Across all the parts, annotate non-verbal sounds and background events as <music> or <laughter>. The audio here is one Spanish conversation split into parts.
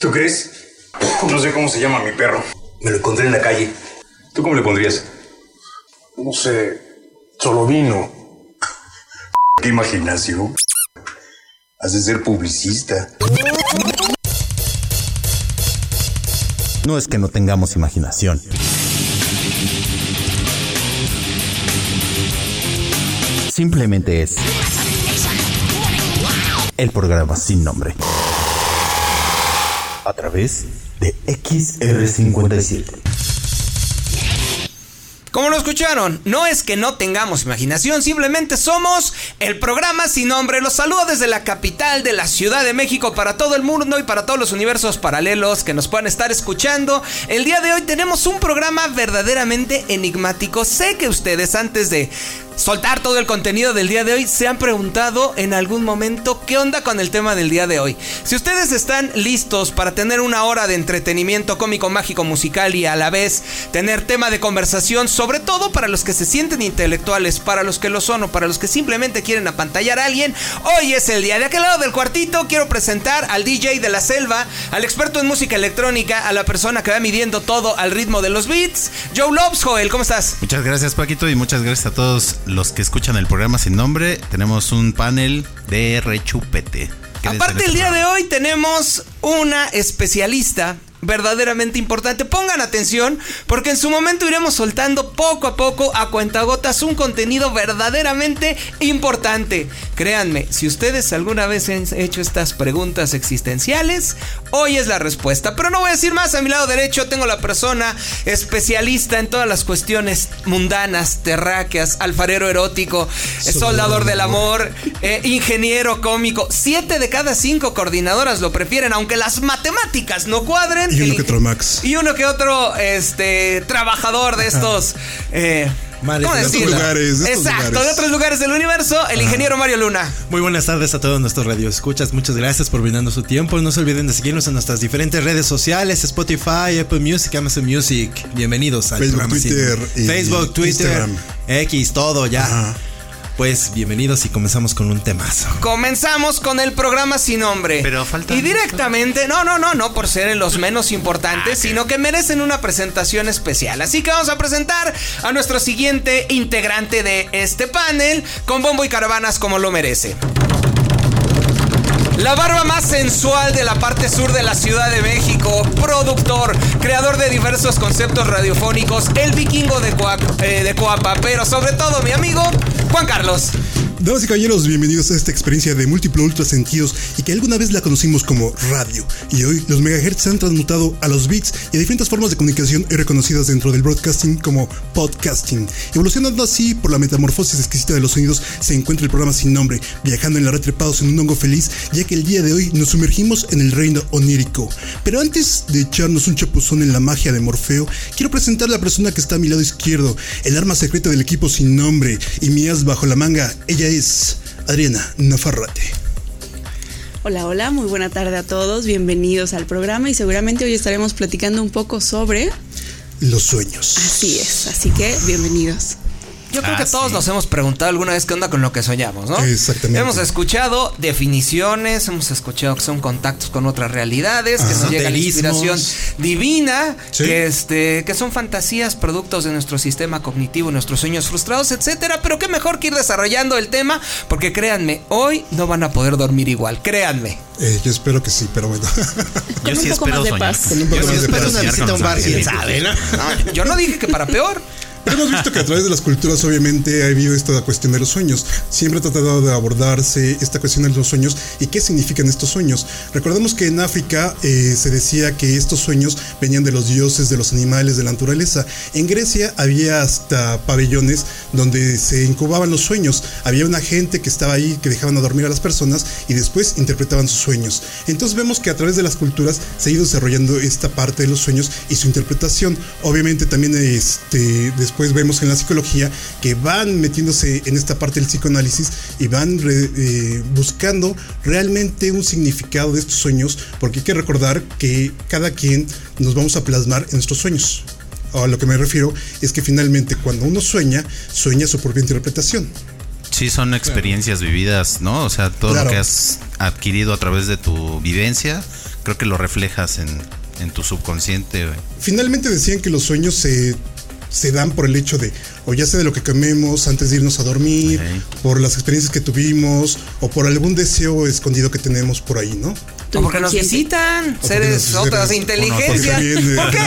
¿Tú crees? No sé cómo se llama mi perro. Me lo encontré en la calle. ¿Tú cómo le pondrías? No sé. Solo vino. Qué imaginación. Has de ser publicista. No es que no tengamos imaginación. Simplemente es el programa sin nombre. A través de XR57. Como lo escucharon, no es que no tengamos imaginación, simplemente somos el programa sin nombre. Los saludo desde la capital de la Ciudad de México para todo el mundo y para todos los universos paralelos que nos puedan estar escuchando. El día de hoy tenemos un programa verdaderamente enigmático. Sé que ustedes antes de soltar todo el contenido del día de hoy, se han preguntado en algún momento qué onda con el tema del día de hoy. Si ustedes están listos para tener una hora de entretenimiento cómico, mágico, musical y a la vez tener tema de conversación, sobre todo para los que se sienten intelectuales, para los que lo son o para los que simplemente quieren apantallar a alguien, hoy es el día. De aquel lado del cuartito quiero presentar al DJ de la selva, al experto en música electrónica, a la persona que va midiendo todo al ritmo de los beats, Joe Lobs, Joel, ¿cómo estás? Muchas gracias Paquito y muchas gracias a todos los que escuchan el programa sin nombre, tenemos un panel de rechupete. Aparte el día de hoy tenemos una especialista verdaderamente importante. Pongan atención porque en su momento iremos soltando poco a poco a cuentagotas un contenido verdaderamente importante. Créanme, si ustedes alguna vez han hecho estas preguntas existenciales, hoy es la respuesta. Pero no voy a decir más, a mi lado derecho tengo la persona especialista en todas las cuestiones mundanas, terráqueas, alfarero erótico, soldador del amor, eh, ingeniero cómico. Siete de cada cinco coordinadoras lo prefieren, aunque las matemáticas no cuadren. Y uno que otro Max. Y uno que otro este, trabajador de estos... Eh, de otros lugares. De Exacto, de otros lugares del universo, el ingeniero Mario Luna. Muy buenas tardes a todos nuestros radioescuchas. Muchas gracias por brindando su tiempo. No se olviden de seguirnos en nuestras diferentes redes sociales: Spotify, Apple Music, Amazon Music. Bienvenidos al Facebook, Twitter, Facebook, Twitter, Instagram. X, todo ya. Ajá. Pues bienvenidos y comenzamos con un temazo. Comenzamos con el programa sin nombre. Pero falta Y directamente, no, no, no, no por ser los menos importantes, sino que merecen una presentación especial. Así que vamos a presentar a nuestro siguiente integrante de este panel con bombo y caravanas como lo merece. La barba más sensual de la parte sur de la Ciudad de México, productor, creador de diversos conceptos radiofónicos, el vikingo de, Coa- eh, de Coapa, pero sobre todo mi amigo Juan Carlos. Damas y caballeros, bienvenidos a esta experiencia de múltiples ultrasentidos y que alguna vez la conocimos como radio. Y hoy los megahertz se han transmutado a los bits y a diferentes formas de comunicación reconocidas dentro del broadcasting como podcasting. Evolucionando así por la metamorfosis exquisita de los sonidos, se encuentra el programa sin nombre, viajando en la red trepados en un hongo feliz, ya que el día de hoy nos sumergimos en el reino onírico. Pero antes de echarnos un chapuzón en la magia de Morfeo, quiero presentar a la persona que está a mi lado izquierdo, el arma secreta del equipo sin nombre y mías bajo la manga. Ella es Adriana Nafarrate. Hola, hola, muy buena tarde a todos, bienvenidos al programa y seguramente hoy estaremos platicando un poco sobre... Los sueños. Así es, así que bienvenidos. Yo creo Ah, que todos sí. nos hemos preguntado alguna vez qué onda con lo que soñamos, ¿no? Exactamente. Hemos escuchado definiciones, hemos escuchado que son contactos con otras realidades, que nos llega la inspiración divina, Sí. que este, que son fantasías, productos de nuestro sistema cognitivo, nuestros sueños frustrados, etcétera. Pero qué mejor que ir desarrollando el tema, porque créanme, hoy no van a poder dormir igual, créanme. Eh, yo espero que sí, pero bueno. Con <laughs> Yo un sí poco espero más de soñar. paz. Con un Yo sí espero soñar bar, quién sabe, ¿no? No, yo no dije que para peor. Pero hemos visto que a través de las culturas obviamente ha habido esta cuestión de los sueños. Siempre ha tratado de abordarse esta cuestión de los sueños y qué significan estos sueños. Recordemos que en África eh, se decía que estos sueños venían de los dioses, de los animales, de la naturaleza. En Grecia había hasta pabellones donde se incubaban los sueños. Había una gente que estaba ahí que dejaban a dormir a las personas y después interpretaban sus sueños. Entonces vemos que a través de las culturas se ha ido desarrollando esta parte de los sueños y su interpretación. Obviamente también este, después vemos en la psicología que van metiéndose en esta parte del psicoanálisis y van re- eh, buscando realmente un significado de estos sueños porque hay que recordar que cada quien nos vamos a plasmar en nuestros sueños. A lo que me refiero es que finalmente cuando uno sueña, sueña su propia interpretación. Sí, son experiencias vividas, ¿no? O sea, todo Claro. lo que has adquirido a través de tu vivencia creo que lo reflejas en, en tu subconsciente. Finalmente decían que los sueños se, se dan por el hecho de, o ya sea de lo que comemos antes de irnos a dormir, por las experiencias que tuvimos, o por algún deseo escondido que tenemos por ahí, ¿no? Tu porque nos visitan seres otras inteligencias. ¿Por qué?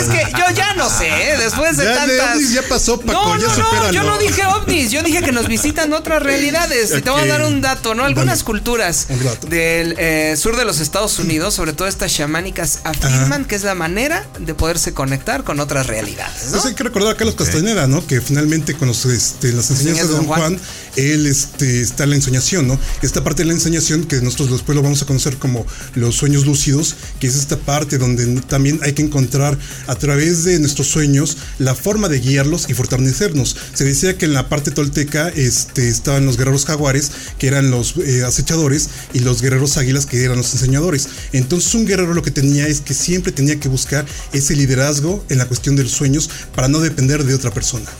es que yo ya no sé, ¿eh? después de tantas. ya pasó, Paco, no, no, no, yo no dije ovnis, yo dije que nos visitan otras realidades. Y te voy a dar un dato, ¿no? Algunas culturas del eh, sur de los Estados Unidos, sobre todo estas chamánicas, afirman que es la manera de poderse conectar con otras realidades, ¿no? Entonces hay que recordar a Carlos Castañeda, ¿no? Que finalmente con los, este, las enseñanzas de Don Juan, él este, está la ensoñación, ¿no? Esta parte de la ensoñación que nosotros después lo vamos a conocer como los sueños lúcidos, que es esta parte donde también hay que encontrar a través de nuestros sueños la forma de guiarlos y fortalecernos. Se decía que en la parte tolteca este, estaban los guerreros jaguares, que eran los eh, acechadores, y los guerreros águilas, que eran los enseñadores. Entonces un guerrero lo que tenía es que siempre tenía que buscar ese liderazgo en la cuestión de los sueños para no depender de otra persona.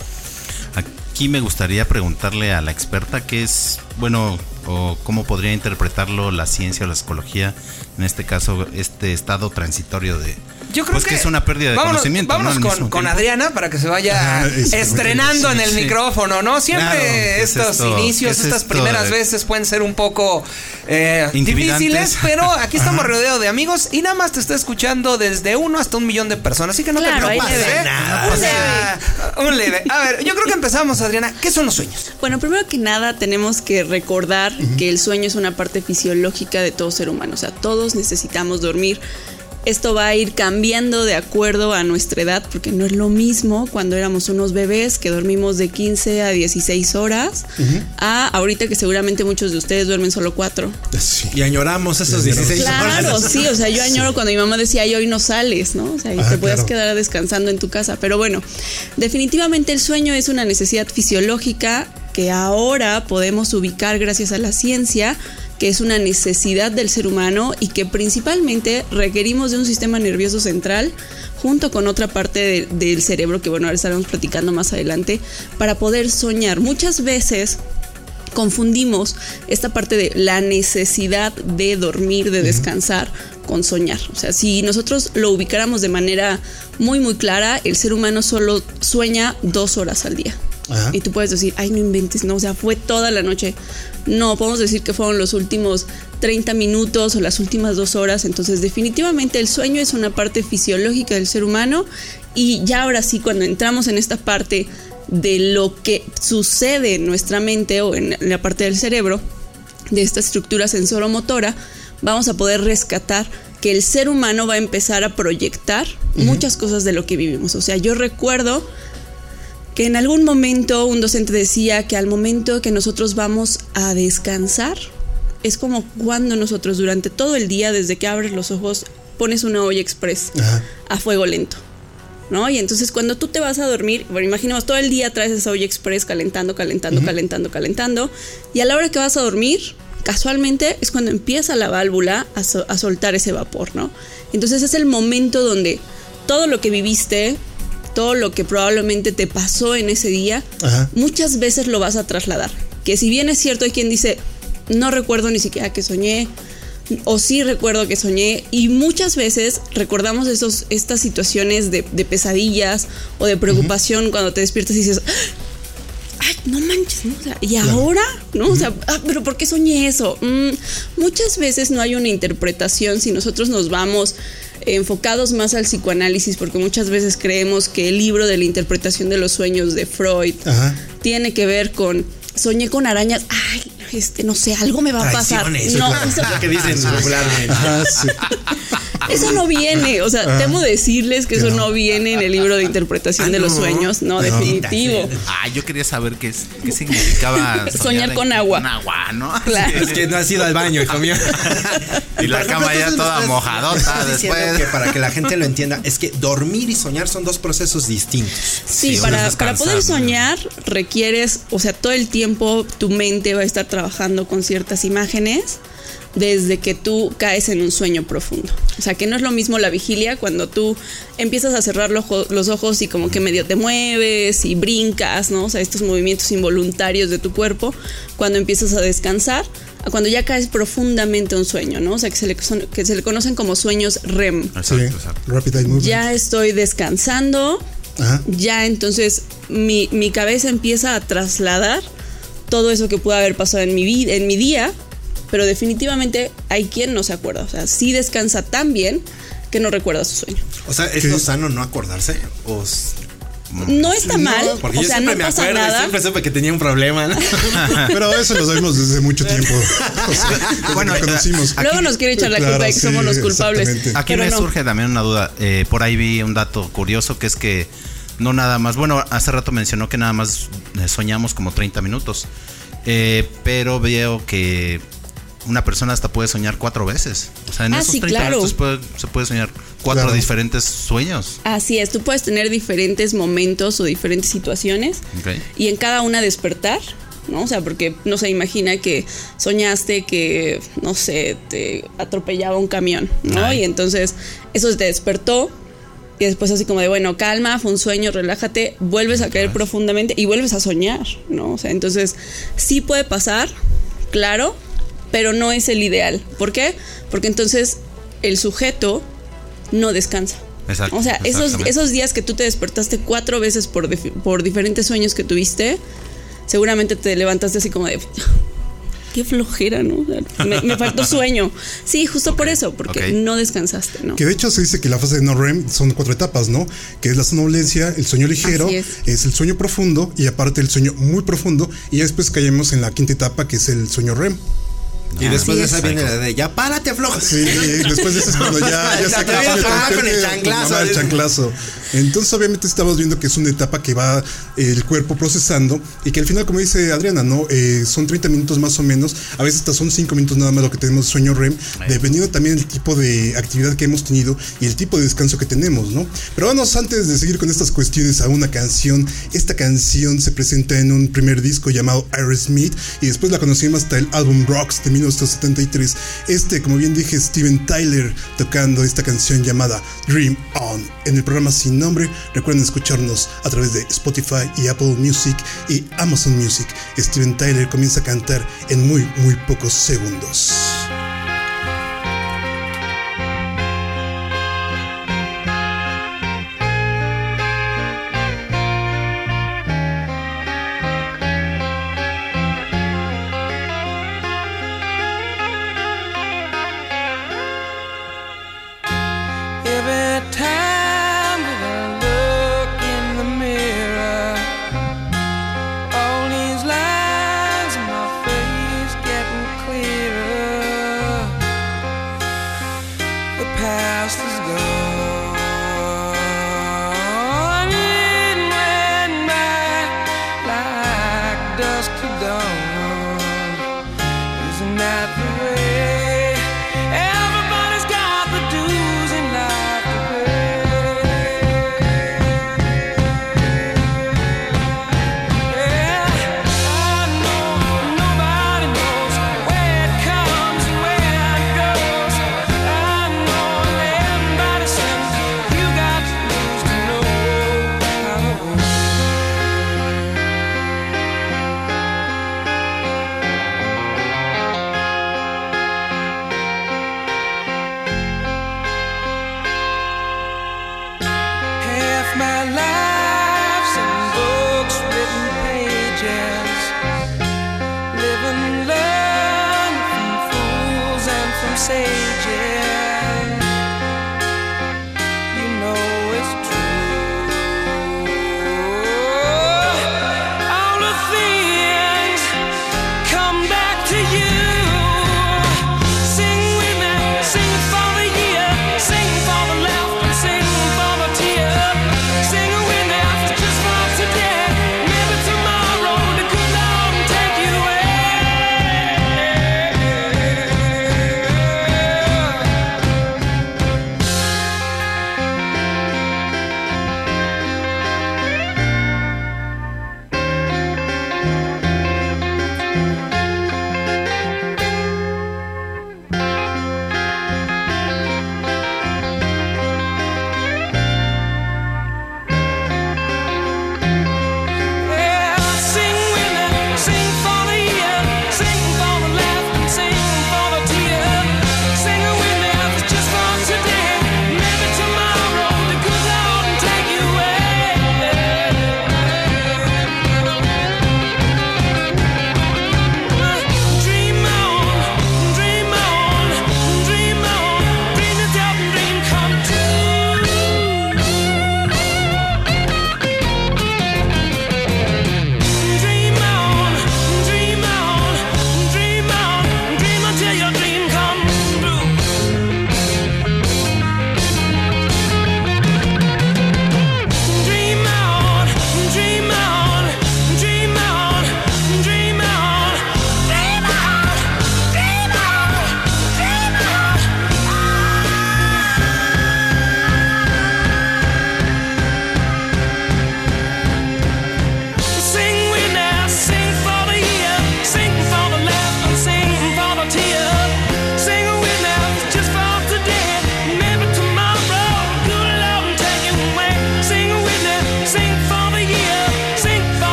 Aquí me gustaría preguntarle a la experta qué es, bueno, o cómo podría interpretarlo la ciencia o la psicología, en este caso, este estado transitorio de... Yo creo pues que, es una pérdida de vámonos, conocimiento. Vámonos con, con. Adriana para que se vaya estrenando en el sí. micrófono, ¿no? Siempre Claro, ¿qué es estos esto? inicios, ¿Qué es estas esto primeras veces pueden ser un poco eh, difíciles, pero aquí estamos <laughs> rodeados de amigos y nada más te está escuchando desde uno hasta un millón de personas, así que no Claro, te preocupes, leve. ¿eh? Nada, un un leve. A ver, yo creo que empezamos, Adriana. ¿Qué son los sueños? Bueno, primero que nada tenemos que recordar que el sueño es una parte fisiológica de todo ser humano, o sea, todos necesitamos dormir. Esto va a ir cambiando de acuerdo a nuestra edad, porque no es lo mismo cuando éramos unos bebés que dormimos de 15 a 16 horas, a ahorita que seguramente muchos de ustedes duermen solo 4. Sí. Y añoramos esos 16 Claro, horas. sí, o sea, yo añoro cuando mi mamá decía, y hoy no sales, ¿no? O sea, y Ah, te puedes claro. quedar descansando en tu casa. Pero bueno, definitivamente el sueño es una necesidad fisiológica que ahora podemos ubicar gracias a la ciencia que es una necesidad del ser humano y que principalmente requerimos de un sistema nervioso central junto con otra parte de- del cerebro que bueno, ahora estaremos platicando más adelante para poder soñar. Muchas veces confundimos esta parte de la necesidad de dormir, de descansar con soñar. O sea, si nosotros lo ubicáramos de manera muy muy clara, el ser humano solo sueña dos horas al día. Ajá. Y tú puedes decir, ay, no inventes, no, o sea, fue toda la noche. No, podemos decir que fueron los últimos 30 minutos o las últimas dos horas. Entonces, definitivamente el sueño es una parte fisiológica del ser humano. Y ya ahora sí, cuando entramos en esta parte de lo que sucede en nuestra mente o en la parte del cerebro, de esta estructura sensoromotora, vamos a poder rescatar que el ser humano va a empezar a proyectar muchas cosas de lo que vivimos. O sea, yo recuerdo que en algún momento un docente decía que al momento que nosotros vamos a descansar, es como cuando nosotros durante todo el día, desde que abres los ojos, pones una olla express Ajá. a fuego lento. ¿No? Y entonces cuando tú te vas a dormir, bueno, imaginemos todo el día traes esa olla express calentando, calentando, calentando, calentando, y a la hora que vas a dormir, casualmente es cuando empieza la válvula a, so- a soltar ese vapor, ¿no? Entonces es el momento donde todo lo que viviste, todo lo que probablemente te pasó en ese día, Ajá. muchas veces lo vas a trasladar. Que si bien es cierto, hay quien dice, no recuerdo ni siquiera que soñé, o sí recuerdo que soñé, y muchas veces recordamos esos, estas situaciones de, de pesadillas o de preocupación cuando te despiertas y dices, ay, no manches, ¿no? O sea, ¿y ahora? ¿No? O sea, ah, pero ¿por qué soñé eso? Mm, muchas veces no hay una interpretación si nosotros nos vamos enfocados más al psicoanálisis, porque muchas veces creemos que el libro de la interpretación de los sueños de Freud Ajá. tiene que ver con soñé con arañas, ay, este, no sé, algo me va a pasar. No, eso, Lo que dicen popularmente. Ajá, sí. <laughs> eso no viene, o sea, temo decirles que eso no viene en el libro de interpretación Ah, de los no. sueños, no, No. definitivo. Ah, yo quería saber qué, es- qué significaba <laughs> Soñar con agua. Con agua, ¿no? Claro. Es que no has ido al baño, hijo mío. Y la cama ya toda mojadota después. que para que la gente lo entienda, es que dormir y soñar son dos procesos distintos. Sí, para, para poder soñar requieres, o sea, todo el tiempo tu mente va a estar trabajando con ciertas imágenes desde que tú caes en un sueño profundo. O sea, que no es lo mismo la vigilia cuando tú empiezas a cerrar los, ojo- los ojos y como que medio te mueves y brincas, ¿no? O sea, estos movimientos involuntarios de tu cuerpo. Cuando empiezas a descansar, a cuando ya caes profundamente un sueño, ¿no? O sea, que se le, son- que se le conocen como sueños REM. Exacto, exacto. Rapid Eye Movement. Ya estoy descansando, Ajá. ya entonces mi, mi cabeza empieza a trasladar todo eso que pudo haber pasado en mi vida, en mi día, pero definitivamente hay quien no se acuerda. O sea, sí descansa tan bien que no recuerda su sueño. O sea, ¿es sano no acordarse? O No está mal, porque o yo sea, siempre no me pasa acuerdo, nada. siempre supe que tenía un problema. ¿no? <laughs> Pero eso lo sabemos desde mucho tiempo. <laughs> O sea, desde Bueno, que conocimos. aquí- Luego nos quiere echar la Claro, culpa de que sí, somos los culpables. Aquí pero me no. surge también una duda. Eh, por ahí vi un dato curioso que es que no nada más. Bueno, hace rato mencionó que nada más eh, soñamos como 30 minutos. Eh, pero veo que una persona hasta puede soñar cuatro veces. O sea, en Ah, esos sí, 30 claro. minutos puede- se puede soñar cuatro Claro. diferentes sueños. Así es, tú puedes tener diferentes momentos o diferentes situaciones Ok. y en cada una despertar, ¿no? O sea, porque no se imagina que soñaste que, no sé, te atropellaba un camión, ¿no? Ay. Y entonces eso te despertó y después así como de, bueno, calma, fue un sueño, relájate, vuelves a caer profundamente y vuelves a soñar, ¿no? O sea, entonces sí puede pasar, claro, pero no es el ideal. ¿Por qué? Porque entonces el sujeto no descansa. Exacto, O sea, esos, esos días que tú te despertaste cuatro veces por, dif- por diferentes sueños que tuviste, seguramente te levantaste así como de... <laughs> Qué flojera, ¿no? Me, me faltó sueño. Sí, justo por eso, porque no descansaste, ¿no? Que de hecho se dice que la fase de no REM son cuatro etapas, ¿no? Que es la somnolencia, el sueño ligero, es. es. el sueño profundo y aparte el sueño muy profundo y ya después caemos en la quinta etapa que es el sueño REM. Y después de es. esa viene la de ya párate, flojo. Sí, después de eso es cuando ya, <laughs> ya se acaba ah, con el chanclazo. mamá, el chanclazo. Entonces, obviamente, estamos viendo que es una etapa que va el cuerpo procesando y que al final, como dice Adriana, ¿no? Eh, son 30 minutos más o menos, a veces hasta son 5 minutos nada más lo que tenemos de sueño REM, dependiendo también del tipo de actividad que hemos tenido y el tipo de descanso que tenemos, ¿no? Pero vamos, antes de seguir con estas cuestiones, a una canción. Esta canción se presenta en un primer disco llamado Aerosmith y después la conocimos hasta el álbum Rocks de 1973. Este, como bien dije, Steven Tyler tocando esta canción llamada Dream On en el programa Sin Nombre. Recuerden escucharnos a través de Spotify y Apple Music y Amazon Music. Steven Tyler comienza a cantar en muy, muy pocos segundos.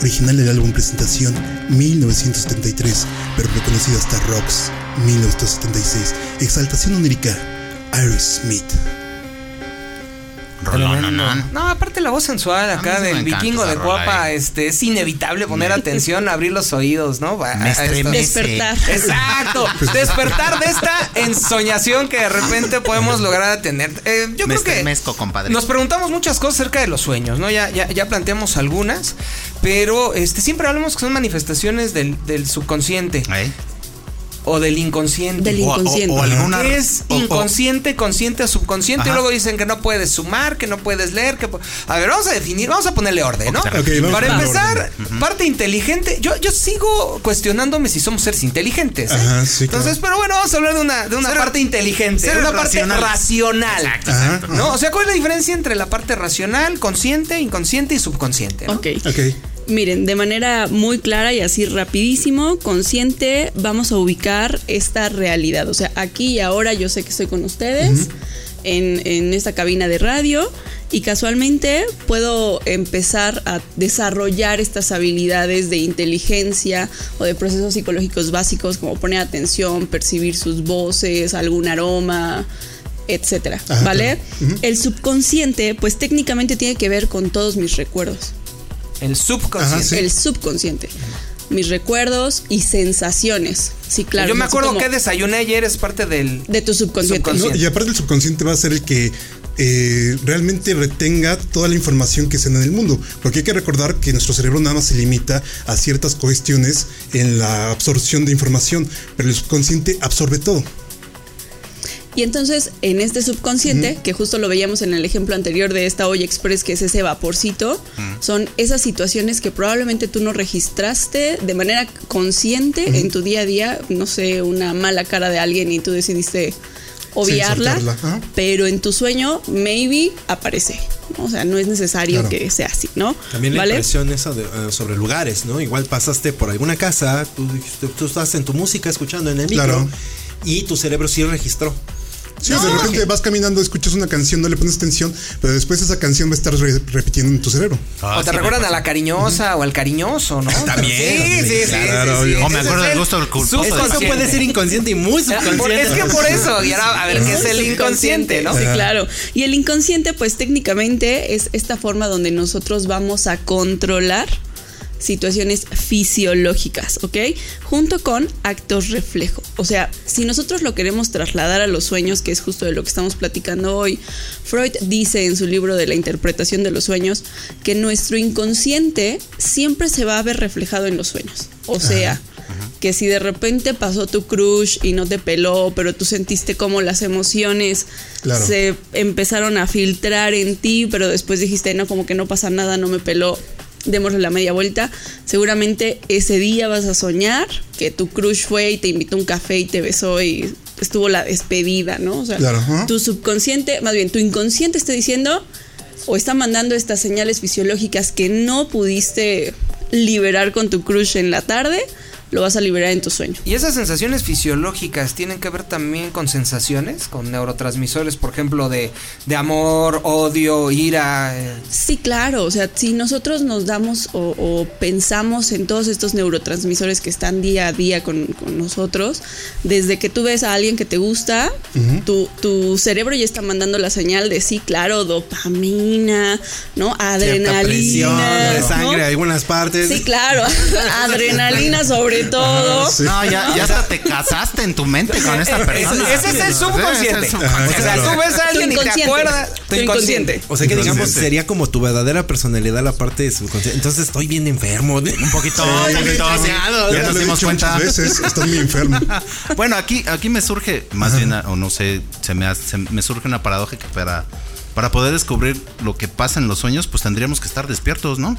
Original del álbum Presentación 1973, pero reconocido hasta Rocks 1976. Exaltación onírica, Iris Smith. No, aparte la voz sensual acá del encanta vikingo de guapa, eh. este, es inevitable poner <laughs> atención, abrir los oídos, ¿no? Despertar. Exacto, despertar de esta ensoñación que de repente <laughs> podemos lograr tener. Eh, yo Me creo que compadre. nos preguntamos muchas cosas acerca de los sueños, ¿no? Ya, ya, ya planteamos algunas, pero este siempre hablamos que son manifestaciones del, subconsciente. O del inconsciente. Del O- o- alguna- ¿Qué es inconsciente, consciente o subconsciente? Y luego dicen que no puedes sumar, que no puedes leer. que A ver, vamos a definir, vamos a ponerle orden, ¿no? Para empezar, parte inteligente. Yo, yo sigo cuestionándome si somos seres inteligentes. ¿eh? Ajá, sí, Entonces, pero bueno, vamos a hablar de una, de una Ser- parte inteligente, ser una parte racional. Exacto, Ajá, exacto. ¿No? O sea, ¿cuál es la diferencia entre la parte racional, consciente, inconsciente y subconsciente? ¿no? Ok. Ok. Miren, de manera muy clara y así rapidísimo, consciente, vamos a ubicar esta realidad. O sea, aquí y ahora yo sé que estoy con ustedes en, en esta cabina de radio y casualmente puedo empezar a desarrollar estas habilidades de inteligencia o de procesos psicológicos básicos como poner atención, percibir sus voces, algún aroma, etcétera, Ajá, ¿vale? claro. El subconsciente, pues técnicamente tiene que ver con todos mis recuerdos El subconsciente. Ajá, sí. el subconsciente. Mis recuerdos y sensaciones. Sí, claro. Yo me acuerdo como que desayuné ayer, es parte del. de tu subconsciente. Subconsciente. No, y aparte el subconsciente va a ser el que eh, realmente retenga toda la información que se da en el mundo. Porque hay que recordar que nuestro cerebro nada más se limita a ciertas cuestiones en la absorción de información, pero el subconsciente absorbe todo. Y entonces, en este subconsciente, que justo lo veíamos en el ejemplo anterior de esta olla express, que es ese vaporcito, son esas situaciones que probablemente tú no registraste de manera consciente en tu día a día, no sé, una mala cara de alguien y tú decidiste obviarla, pero en tu sueño, maybe aparece. O sea, no es necesario Claro. que sea así, ¿no? También la ¿Vale? impresión esa de, eh, sobre lugares, ¿no? Igual pasaste por alguna casa, tú, dijiste- tú estás en tu música escuchando en el micro Claro. y tu cerebro sí registró. Sí, de repente vas caminando, escuchas una canción, no le pones atención, pero después esa canción va a estar re- repitiendo en tu cerebro. Ah, o te sí, recuerdan a la cariñosa o al cariñoso, ¿no? <laughs> También, Sí, sí, sí. claro, sí. O me acuerdo del el gusto del culposo. Eso puede ser inconsciente y muy por- subconsciente. Es que por eso, y ahora, a ver, ¿qué es el inconsciente, no? Sí, claro. Y el inconsciente, pues técnicamente es esta forma donde nosotros vamos a controlar situaciones fisiológicas, ¿ok? Junto con actos reflejo. O sea, si nosotros lo queremos trasladar a los sueños, que es justo de lo que estamos platicando hoy, Freud dice en su libro de la interpretación de los sueños que nuestro inconsciente siempre se va a ver reflejado en los sueños. O sea, que si de repente pasó tu crush y no te peló, pero tú sentiste como las emociones Claro. se empezaron a filtrar en ti, pero después dijiste, no, como que no pasa nada, no me peló, démosle la media vuelta. Seguramente ese día vas a soñar que tu crush fue y te invitó a un café y te besó y estuvo la despedida, ¿no? O sea, Claro, tu subconsciente, más bien, tu inconsciente está diciendo o está mandando estas señales fisiológicas que no pudiste liberar con tu crush en la tarde, lo vas a liberar en tu sueño. Y esas sensaciones fisiológicas tienen que ver también con sensaciones, con neurotransmisores, por ejemplo, de, de amor, odio, ira. Sí, claro. O sea, si nosotros nos damos o, o pensamos en todos estos neurotransmisores que están día a día con, con nosotros, desde que tú ves a alguien que te gusta, tu, tu cerebro ya está mandando la señal de sí, claro, dopamina, ¿no? Cierta Adrenalina. de ¿no? sangre en algunas partes. Sí, claro. <laughs> Adrenalina sobre todo. No, ya, ya hasta te casaste en tu mente con esta persona. Ese, ese es el subconsciente. Ese es el Ajá, O sea, claro. tú ves a alguien y te acuerdas. Tu inconsciente. O sea que digamos sería como tu verdadera personalidad la parte de subconsciente. Entonces estoy bien enfermo. Un poquito, un Sí, poquito. demasiado. Ya Ya nos dimos cuenta. muchas veces, estoy muy enfermo. <laughs> Bueno, aquí, aquí me surge, más bien, o no sé, se me, hace- se me surge una paradoja que para, para poder descubrir lo que pasa en los sueños, pues tendríamos que estar despiertos, ¿no?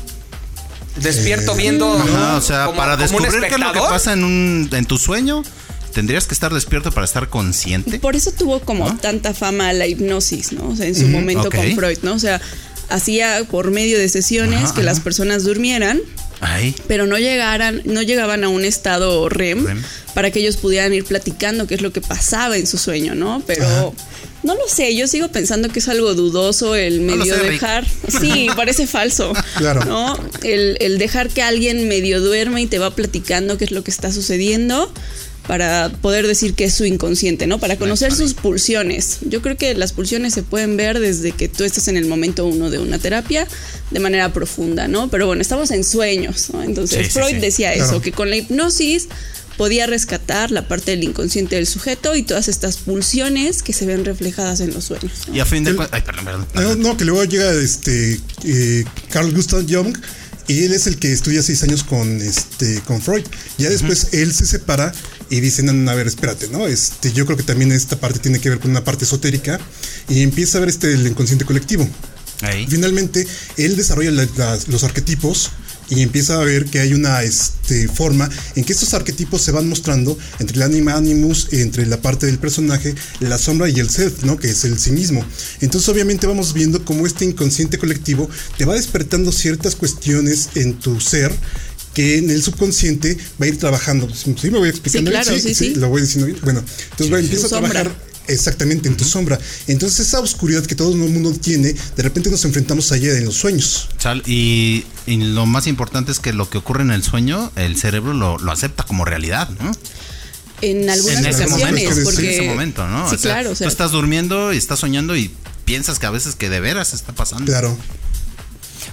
Despierto viendo. Ajá, o sea, como- para como descubrir qué es lo que pasa en, un, en tu sueño, tendrías que estar despierto para estar consciente. Por eso tuvo como tanta fama la hipnosis, ¿no? O sea, en su momento con Freud, ¿no? O sea, hacía por medio de sesiones Ajá, que las personas durmieran, Ay, pero no llegaran, no llegaban a un estado REM, REM. para que ellos pudieran ir platicando qué es lo que pasaba en su sueño, ¿no? Pero No lo sé, yo sigo pensando que es algo dudoso el No medio Rick. dejar. <laughs> Sí, parece falso. Claro. ¿No? El, el dejar que alguien medio duerme y te va platicando qué es lo que está sucediendo para poder decir que es su inconsciente, ¿no? Para conocer sus pulsiones. Yo creo que las pulsiones se pueden ver desde que tú estás en el momento uno de una terapia de manera profunda, ¿no? Pero bueno, estamos en sueños, ¿no? Entonces Sí, sí, Freud sí. decía Claro. eso, que con la hipnosis podía rescatar la parte del inconsciente del sujeto y todas estas pulsiones que se ven reflejadas en los sueños. ¿no? Y a fin de cuentas. Ay, perdón, perdón. No, no, que luego llega este eh, Carl Gustav Jung y él es el que estudia seis años con este con Freud. Ya después él se separa y dice, no, no, a ver, espérate, ¿no? Este, yo creo que también esta parte tiene que ver con una parte esotérica y empieza a ver este el inconsciente colectivo. Ahí. Finalmente, él desarrolla la- las- los arquetipos y empieza a ver que hay una este, forma en que estos arquetipos se van mostrando entre el anima animus, entre la parte del personaje, la sombra y el self, ¿no? Que es el sí mismo. Entonces, obviamente, vamos viendo cómo este inconsciente colectivo te va despertando ciertas cuestiones en tu ser que en el subconsciente va a ir trabajando. Sí, me voy explicando. Sí, claro, sí, sí. Lo voy diciendo. Bueno, entonces va, empieza a trabajar Exactamente, en tu sombra. Entonces esa oscuridad que todo el mundo tiene, de repente nos enfrentamos a ella en los sueños. Y, y lo más importante es que lo que ocurre en el sueño, el cerebro lo, lo acepta como realidad, ¿no? En algunas en ese ocasiones, momento, porque en ese momento, ¿no? Sí, O sea, claro, o sea, tú estás durmiendo y estás soñando y piensas que a veces que de veras está pasando. Claro.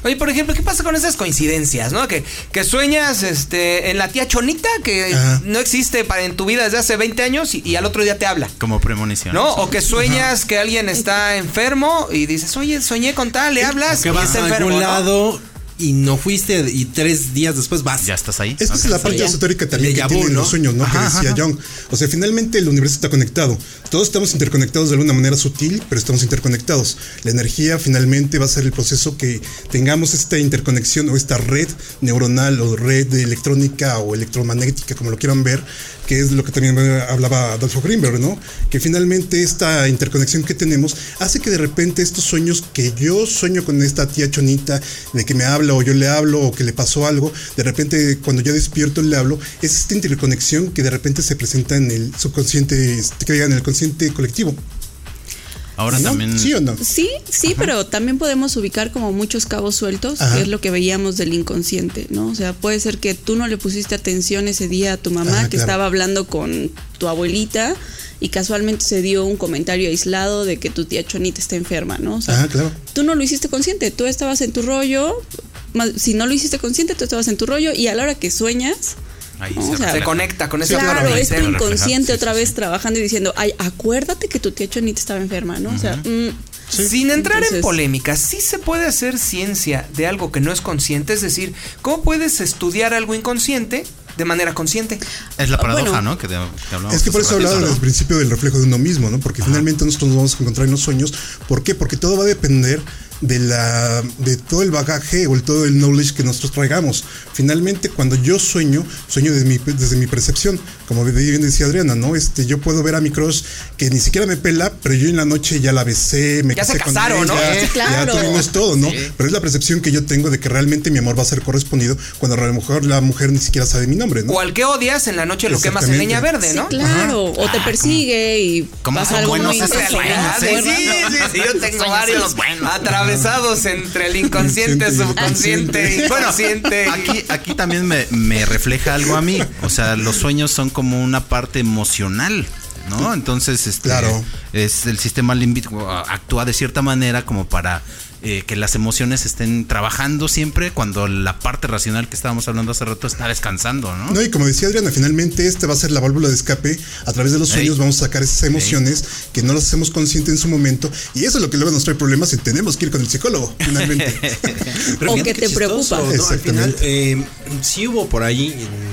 Oye, por ejemplo, ¿qué pasa con esas coincidencias, no? Que, que sueñas este, en la tía Chonita, que Ajá. no existe para, en tu vida desde hace 20 años y, y al otro día te habla. Como premonición. ¿No? O que sueñas que alguien está enfermo y dices, oye, soñé con tal, le hablas Que y vas está a enfermo. algún ¿no? lado y no fuiste y tres días después vas. Ya estás ahí. Esta es la parte ya. esotérica también que tienen ¿no? los sueños, ¿no? Ajá, que decía ajá. Jung. O sea, finalmente el universo está conectado. Todos estamos interconectados de alguna manera sutil, pero estamos interconectados. La energía finalmente va a ser el proceso que tengamos esta interconexión o esta red neuronal o red electrónica o electromagnética, como lo quieran ver, que es lo que también hablaba Adolfo Greenberg, ¿no? Que finalmente esta interconexión que tenemos hace que de repente estos sueños que yo sueño con esta tía chonita, de que me habla o yo le hablo o que le pasó algo, de repente cuando yo despierto le hablo, es esta interconexión que de repente se presenta en el subconsciente, este, que diga, en el consciente colectivo. Ahora ¿No? también. ¿Sí o no? Sí, sí, pero también podemos ubicar como muchos cabos sueltos, Ajá. que es lo que veíamos del inconsciente, ¿no? O sea, puede ser que tú no le pusiste atención ese día a tu mamá, Ajá, que claro. estaba hablando con tu abuelita y casualmente se dio un comentario aislado de que tu tía Chonita está enferma, ¿no? O sea, claro. tú no lo hiciste consciente, tú estabas en tu rollo, más- si no lo hiciste consciente, tú estabas en tu rollo y a la hora que sueñas, Ahí No, se o sea, Se conecta con esa claro, es tu inconsciente otra sí. vez trabajando y diciendo, ay, acuérdate que tu tía Chonita estaba enferma, ¿no? O sea, mm, Sin entrar en polémica, sí se puede hacer ciencia de algo que no es consciente, es decir, ¿cómo puedes estudiar algo inconsciente de manera consciente? Es la paradoja, Bueno. ¿no? Que, de- que hablamos Es que por eso hablaba ¿no? del principio del reflejo de uno mismo, ¿no? Porque finalmente nosotros nos vamos a encontrar en los sueños. ¿Por qué? Porque todo va a depender de la de todo el bagaje o el, todo el knowledge que nosotros traigamos. Finalmente, cuando yo sueño, sueño desde mi, desde mi percepción. Como bien decía Adriana, ¿no? Este, yo puedo ver a mi crush que ni siquiera me pela, pero yo en la noche ya la besé, me Ya se casé con casaron, ¿no? ella, Sí, claro. ya tuvimos todo, ¿no? Pero es la percepción que yo tengo de que realmente mi amor va a ser correspondido cuando a lo mejor la mujer ni siquiera sabe mi nombre, ¿no? O al que odias en la noche lo quemas en leña verde, sí, ¿no? claro, o te persigue y ¿Cómo pasa son algo buenos muy esos intenso, sueños, ¿no? eh? Sí, sí, sí, yo tengo varios <laughs> los buenos. Atravesados entre el inconsciente, Inconsciente subconsciente y Bueno, consciente. y- aquí, aquí también me, me refleja algo a mí. O sea, los sueños son como una parte emocional. ¿No? Entonces, este, Claro. es el sistema límbico actúa de cierta manera como para eh, que las emociones estén trabajando siempre cuando la parte racional que estábamos hablando hace rato está descansando, ¿no? No, y como decía Adriana, finalmente este va a ser la válvula de escape. A través de los Ey. sueños vamos a sacar esas emociones que no las hacemos conscientes en su momento. Y eso es lo que luego nos trae problemas y tenemos que ir con el psicólogo, finalmente. <laughs> Pero O que qué te preocupa. ¿no? Al final, eh, sí hubo por ahí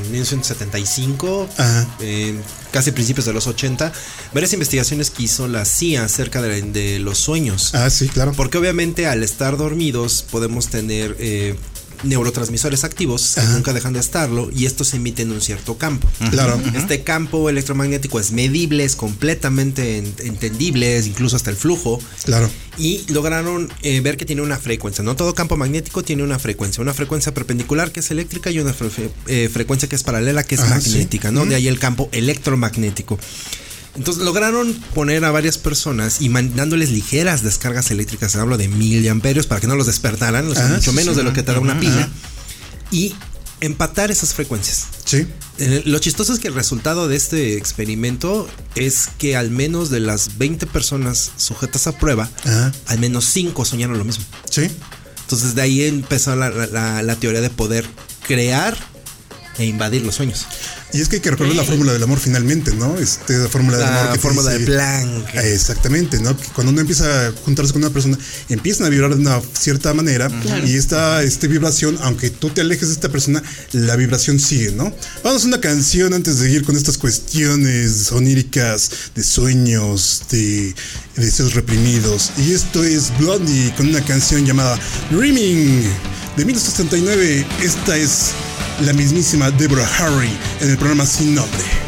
en 1975, Ajá. eh, casi principios de los 80, varias investigaciones que hizo la CIA acerca de, de los sueños. ah, sí, claro. Porque obviamente al estar dormidos podemos tener eh, neurotransmisores activos que Ajá. nunca dejan de estarlo y estos emiten un cierto campo. Claro. Este campo electromagnético es medible, es completamente en- entendible, es incluso hasta el flujo. Claro. Y lograron eh, ver que tiene una frecuencia. No todo campo magnético tiene una frecuencia. Una frecuencia perpendicular que es eléctrica y una fre- eh, frecuencia que es paralela que es Ajá, magnética, sí. ¿no? De ahí el campo electromagnético. Entonces lograron poner a varias personas y mandándoles ligeras descargas eléctricas, hablo de miliamperios para que no los despertaran, o sea, Ah, mucho sí, menos sí. de lo que tarda una pila, y empatar esas frecuencias. Sí. Eh, Lo chistoso es que el resultado de este experimento es que al menos de las 20 personas sujetas a prueba, Ajá. al menos 5 soñaron lo mismo. Sí. Entonces de ahí empezó la, la- la teoría de poder crear e invadir los sueños. Y es que hay que recordar la fórmula del amor finalmente, ¿no? Este, la fórmula del La amor. que te fórmula de Planck. Exactamente, ¿no? Que cuando uno empieza a juntarse con una persona, empiezan a vibrar de una cierta manera y esta este, vibración, aunque tú te alejes de esta persona, la vibración sigue, ¿no? Vamos a una canción antes de ir con estas cuestiones oníricas de sueños, de deseos reprimidos. Y esto es Blondie con una canción llamada Dreaming de 1979. Esta es la mismísima Deborah Harry en el programa Sin Nombre.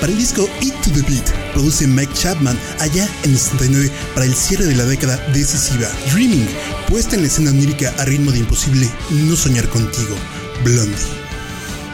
Para el disco Eat to the Beat. Produce Mike Chapman allá en el 69 para el cierre de la década decisiva. Dreaming, puesta en la escena onírica a ritmo de imposible no soñar contigo. Blondie.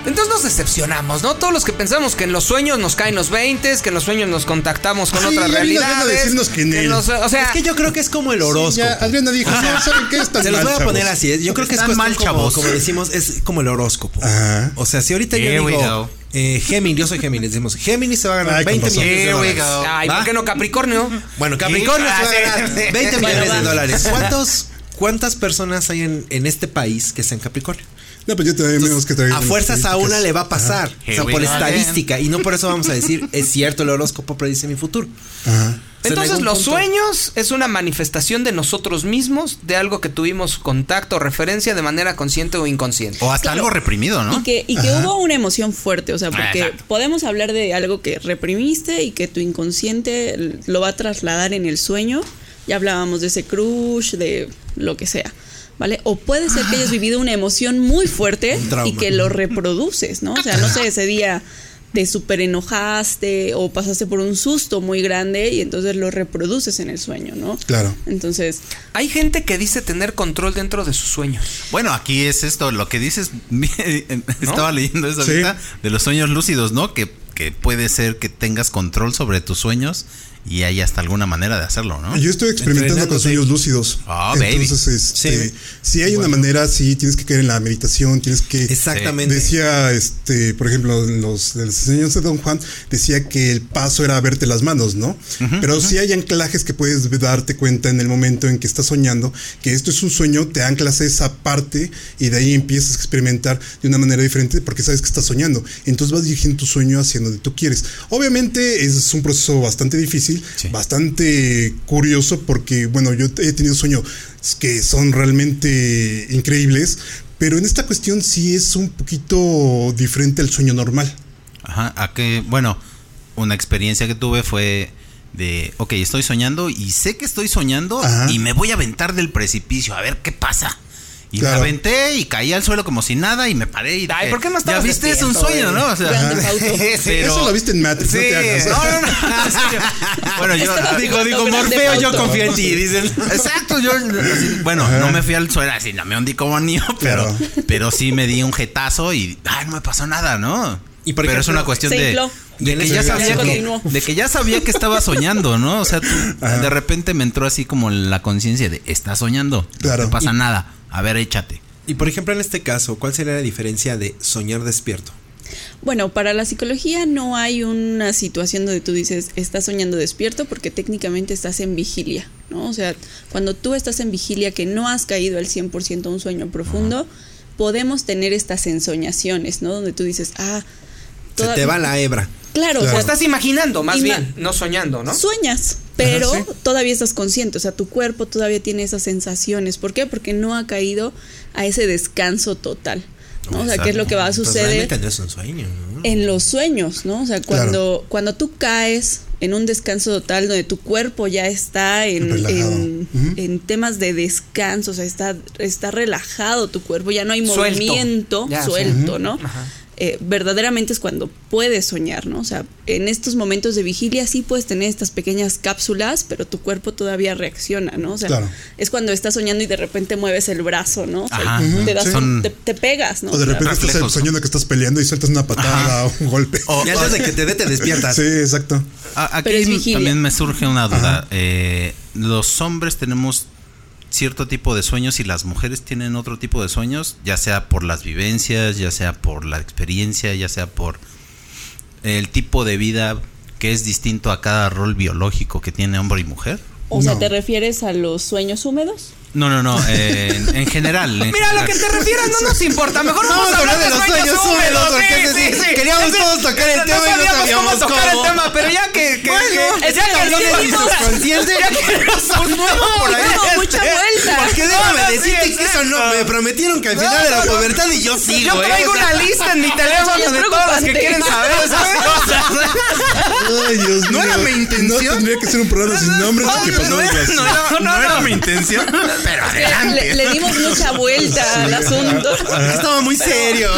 Entonces nos decepcionamos, ¿no? Todos los que pensamos que en los sueños nos caen los 20, que en los sueños nos contactamos con Ay, otras realidades. decirnos que en o sea, Es que yo creo que es como el horóscopo. Ya, Adriana dijo, "No, ¿saben qué? Están Se los mal, voy a chavos". poner así. ¿eh? Yo creo que es Están mal, como, chavos. como decimos, es como el horóscopo. Ajá. O sea, si ahorita Here yo digo, go. Eh, Géminis, yo soy Géminis, decimos, Géminis se va a ganar Ay, con 20 razón. millones de dólares. ay. ¿por qué no Capricornio? Bueno, Capricornio se va a ganar 20 millones de dólares. ¿Cuántos, ¿Cuántas personas hay en, en este país que sean Capricornio? No, pues yo te menos que traer A fuerzas a una le va a pasar. O sea, por estadística. Y no por eso vamos a decir, es cierto, el horóscopo predice mi futuro. Ajá. Entonces los punto- sueños es una manifestación de nosotros mismos, de algo que tuvimos contacto o referencia de manera consciente o inconsciente. O hasta algo reprimido, ¿no? Y que, y que hubo una emoción fuerte, o sea, porque Exacto. podemos hablar de algo que reprimiste y que tu inconsciente lo va a trasladar en el sueño. Ya hablábamos de ese crush, de lo que sea, ¿vale? O puede ser que hayas vivido una emoción muy fuerte y que lo reproduces, ¿no? O sea, no sé, ese día te super enojaste o pasaste por un susto muy grande y entonces lo reproduces en el sueño, ¿no? Claro. Entonces, Hay gente que dice tener control dentro de sus sueños. Bueno, aquí es esto, lo que dices, estaba leyendo eso Sí. ahorita, de los sueños lúcidos, ¿no? Que, que puede ser que tengas control sobre tus sueños y hay hasta alguna manera de hacerlo, ¿no? Yo estoy experimentando con sueños lúcidos. Ah, baby. Entonces, este, Sí. si hay una manera, sí, tienes que caer en la meditación, tienes que... Exactamente. Decía, este, por ejemplo, en los, de los enseñanzas de Don Juan, decía que el paso era verte las manos, ¿no? Pero si hay anclajes que puedes darte cuenta en el momento en que estás soñando, que esto es un sueño, te anclas a esa parte y de ahí empiezas a experimentar de una manera diferente porque sabes que estás soñando. Entonces vas dirigiendo tu sueño hacia donde tú quieres. Obviamente es un proceso bastante difícil, Sí. bastante curioso porque, bueno, yo he tenido sueños que son realmente increíbles, pero en esta cuestión sí es un poquito diferente al sueño normal. Ajá, a que, bueno, una experiencia que tuve fue de, ok, estoy soñando y sé que estoy soñando Ajá. y me voy a aventar del precipicio a ver qué pasa. Y Claro. me aventé y caí al suelo como si nada y me paré y Ay, dije, ¿por qué no Ya viste, es un sueño? ¿no? O sea, <laughs> pero- Eso lo viste en Matrix, no Sí, te hagas. no, no, no, en serio. <laughs> Bueno, yo Estaba Digo, digo, Morfeo, yo confío en ti, dicen. <laughs> Exacto, yo así, bueno, no me fui al suelo así, no me hundí como niño, pero, Claro. pero sí me di un jetazo y ay, no me pasó nada, ¿no? Y por pero es una cuestión de, de que ya sabía que, de que ya sabía que estaba soñando, ¿no? O sea, tú- de repente me entró así como la conciencia de estás soñando, Claro. no te pasa nada, a ver, échate. Y por ejemplo, en este caso, ¿cuál sería la diferencia de soñar despierto? Bueno, para la psicología no hay una situación donde tú dices estás soñando despierto porque técnicamente estás en vigilia, ¿no? O sea, cuando tú estás en vigilia que no has caído al 100% a un sueño profundo, podemos tener estas ensoñaciones, ¿no? Donde tú dices, ah, Se te va la hebra. Claro, Claro. o O sea, estás imaginando, más Ima- bien, no soñando, ¿no? Sueñas, pero Ajá, sí. todavía estás consciente, o sea, tu cuerpo todavía tiene esas sensaciones. ¿Por qué? Porque no ha caído a ese descanso total. ¿no? O sea, ¿qué es lo que va a Pues suceder en los sueños, ¿no? O sea, cuando, cuando tú caes en un descanso total donde tu cuerpo ya está en, en, temas de descanso, o sea, está, está relajado tu cuerpo, ya no hay Suelto. movimiento sí. suelto, ¿no? Ajá. Eh, verdaderamente es cuando puedes soñar, ¿no? O sea, en estos momentos de vigilia sí puedes tener estas pequeñas cápsulas, pero tu cuerpo todavía reacciona, ¿no? O sea, Claro. es cuando estás soñando y de repente mueves el brazo, ¿no? O sea, Ajá. te, das Sí. un- te, te pegas, ¿no? O de O sea, repente estás reflejos. soñando que estás peleando y sueltas una patada o <laughs> un golpe. O- Y antes de que te dé, te despiertas. Sí, exacto. A- Aquí Pero es vigilia. también me surge una duda. Eh, los hombres tenemos cierto tipo de sueños y las mujeres tienen otro tipo de sueños, ya sea por las vivencias, ya sea por la experiencia, ya sea por el tipo de vida que es distinto a cada rol biológico que tiene hombre y mujer. O sea. ¿te refieres a los sueños húmedos? No, no, no, eh, en, en general. en Mira, a lo general. que te refieras no nos importa. Mejor vamos, Vamos a hablar de los sueños húmedos, porque ese sí, queríamos todos tocar el tema y no sabíamos cómo tocar el tema, pero ya que. que Bueno, que- es ya que subconsciente. Ya que soltó por ahí. No, mucha vuelta. Porque No, déjame no, sí, decirte que eso no. Me prometieron que al final de la pubertad y yo sigo, Yo ¿eh? traigo una lista en mi teléfono de todos los que quieren saber esas cosas. Ay, Dios No mío. era mi intención. No tendría que ser un programa sin nombres que No, no era- no era mi intención, pero adelante. Le, le dimos mucha vuelta al asunto. Estaba muy serio.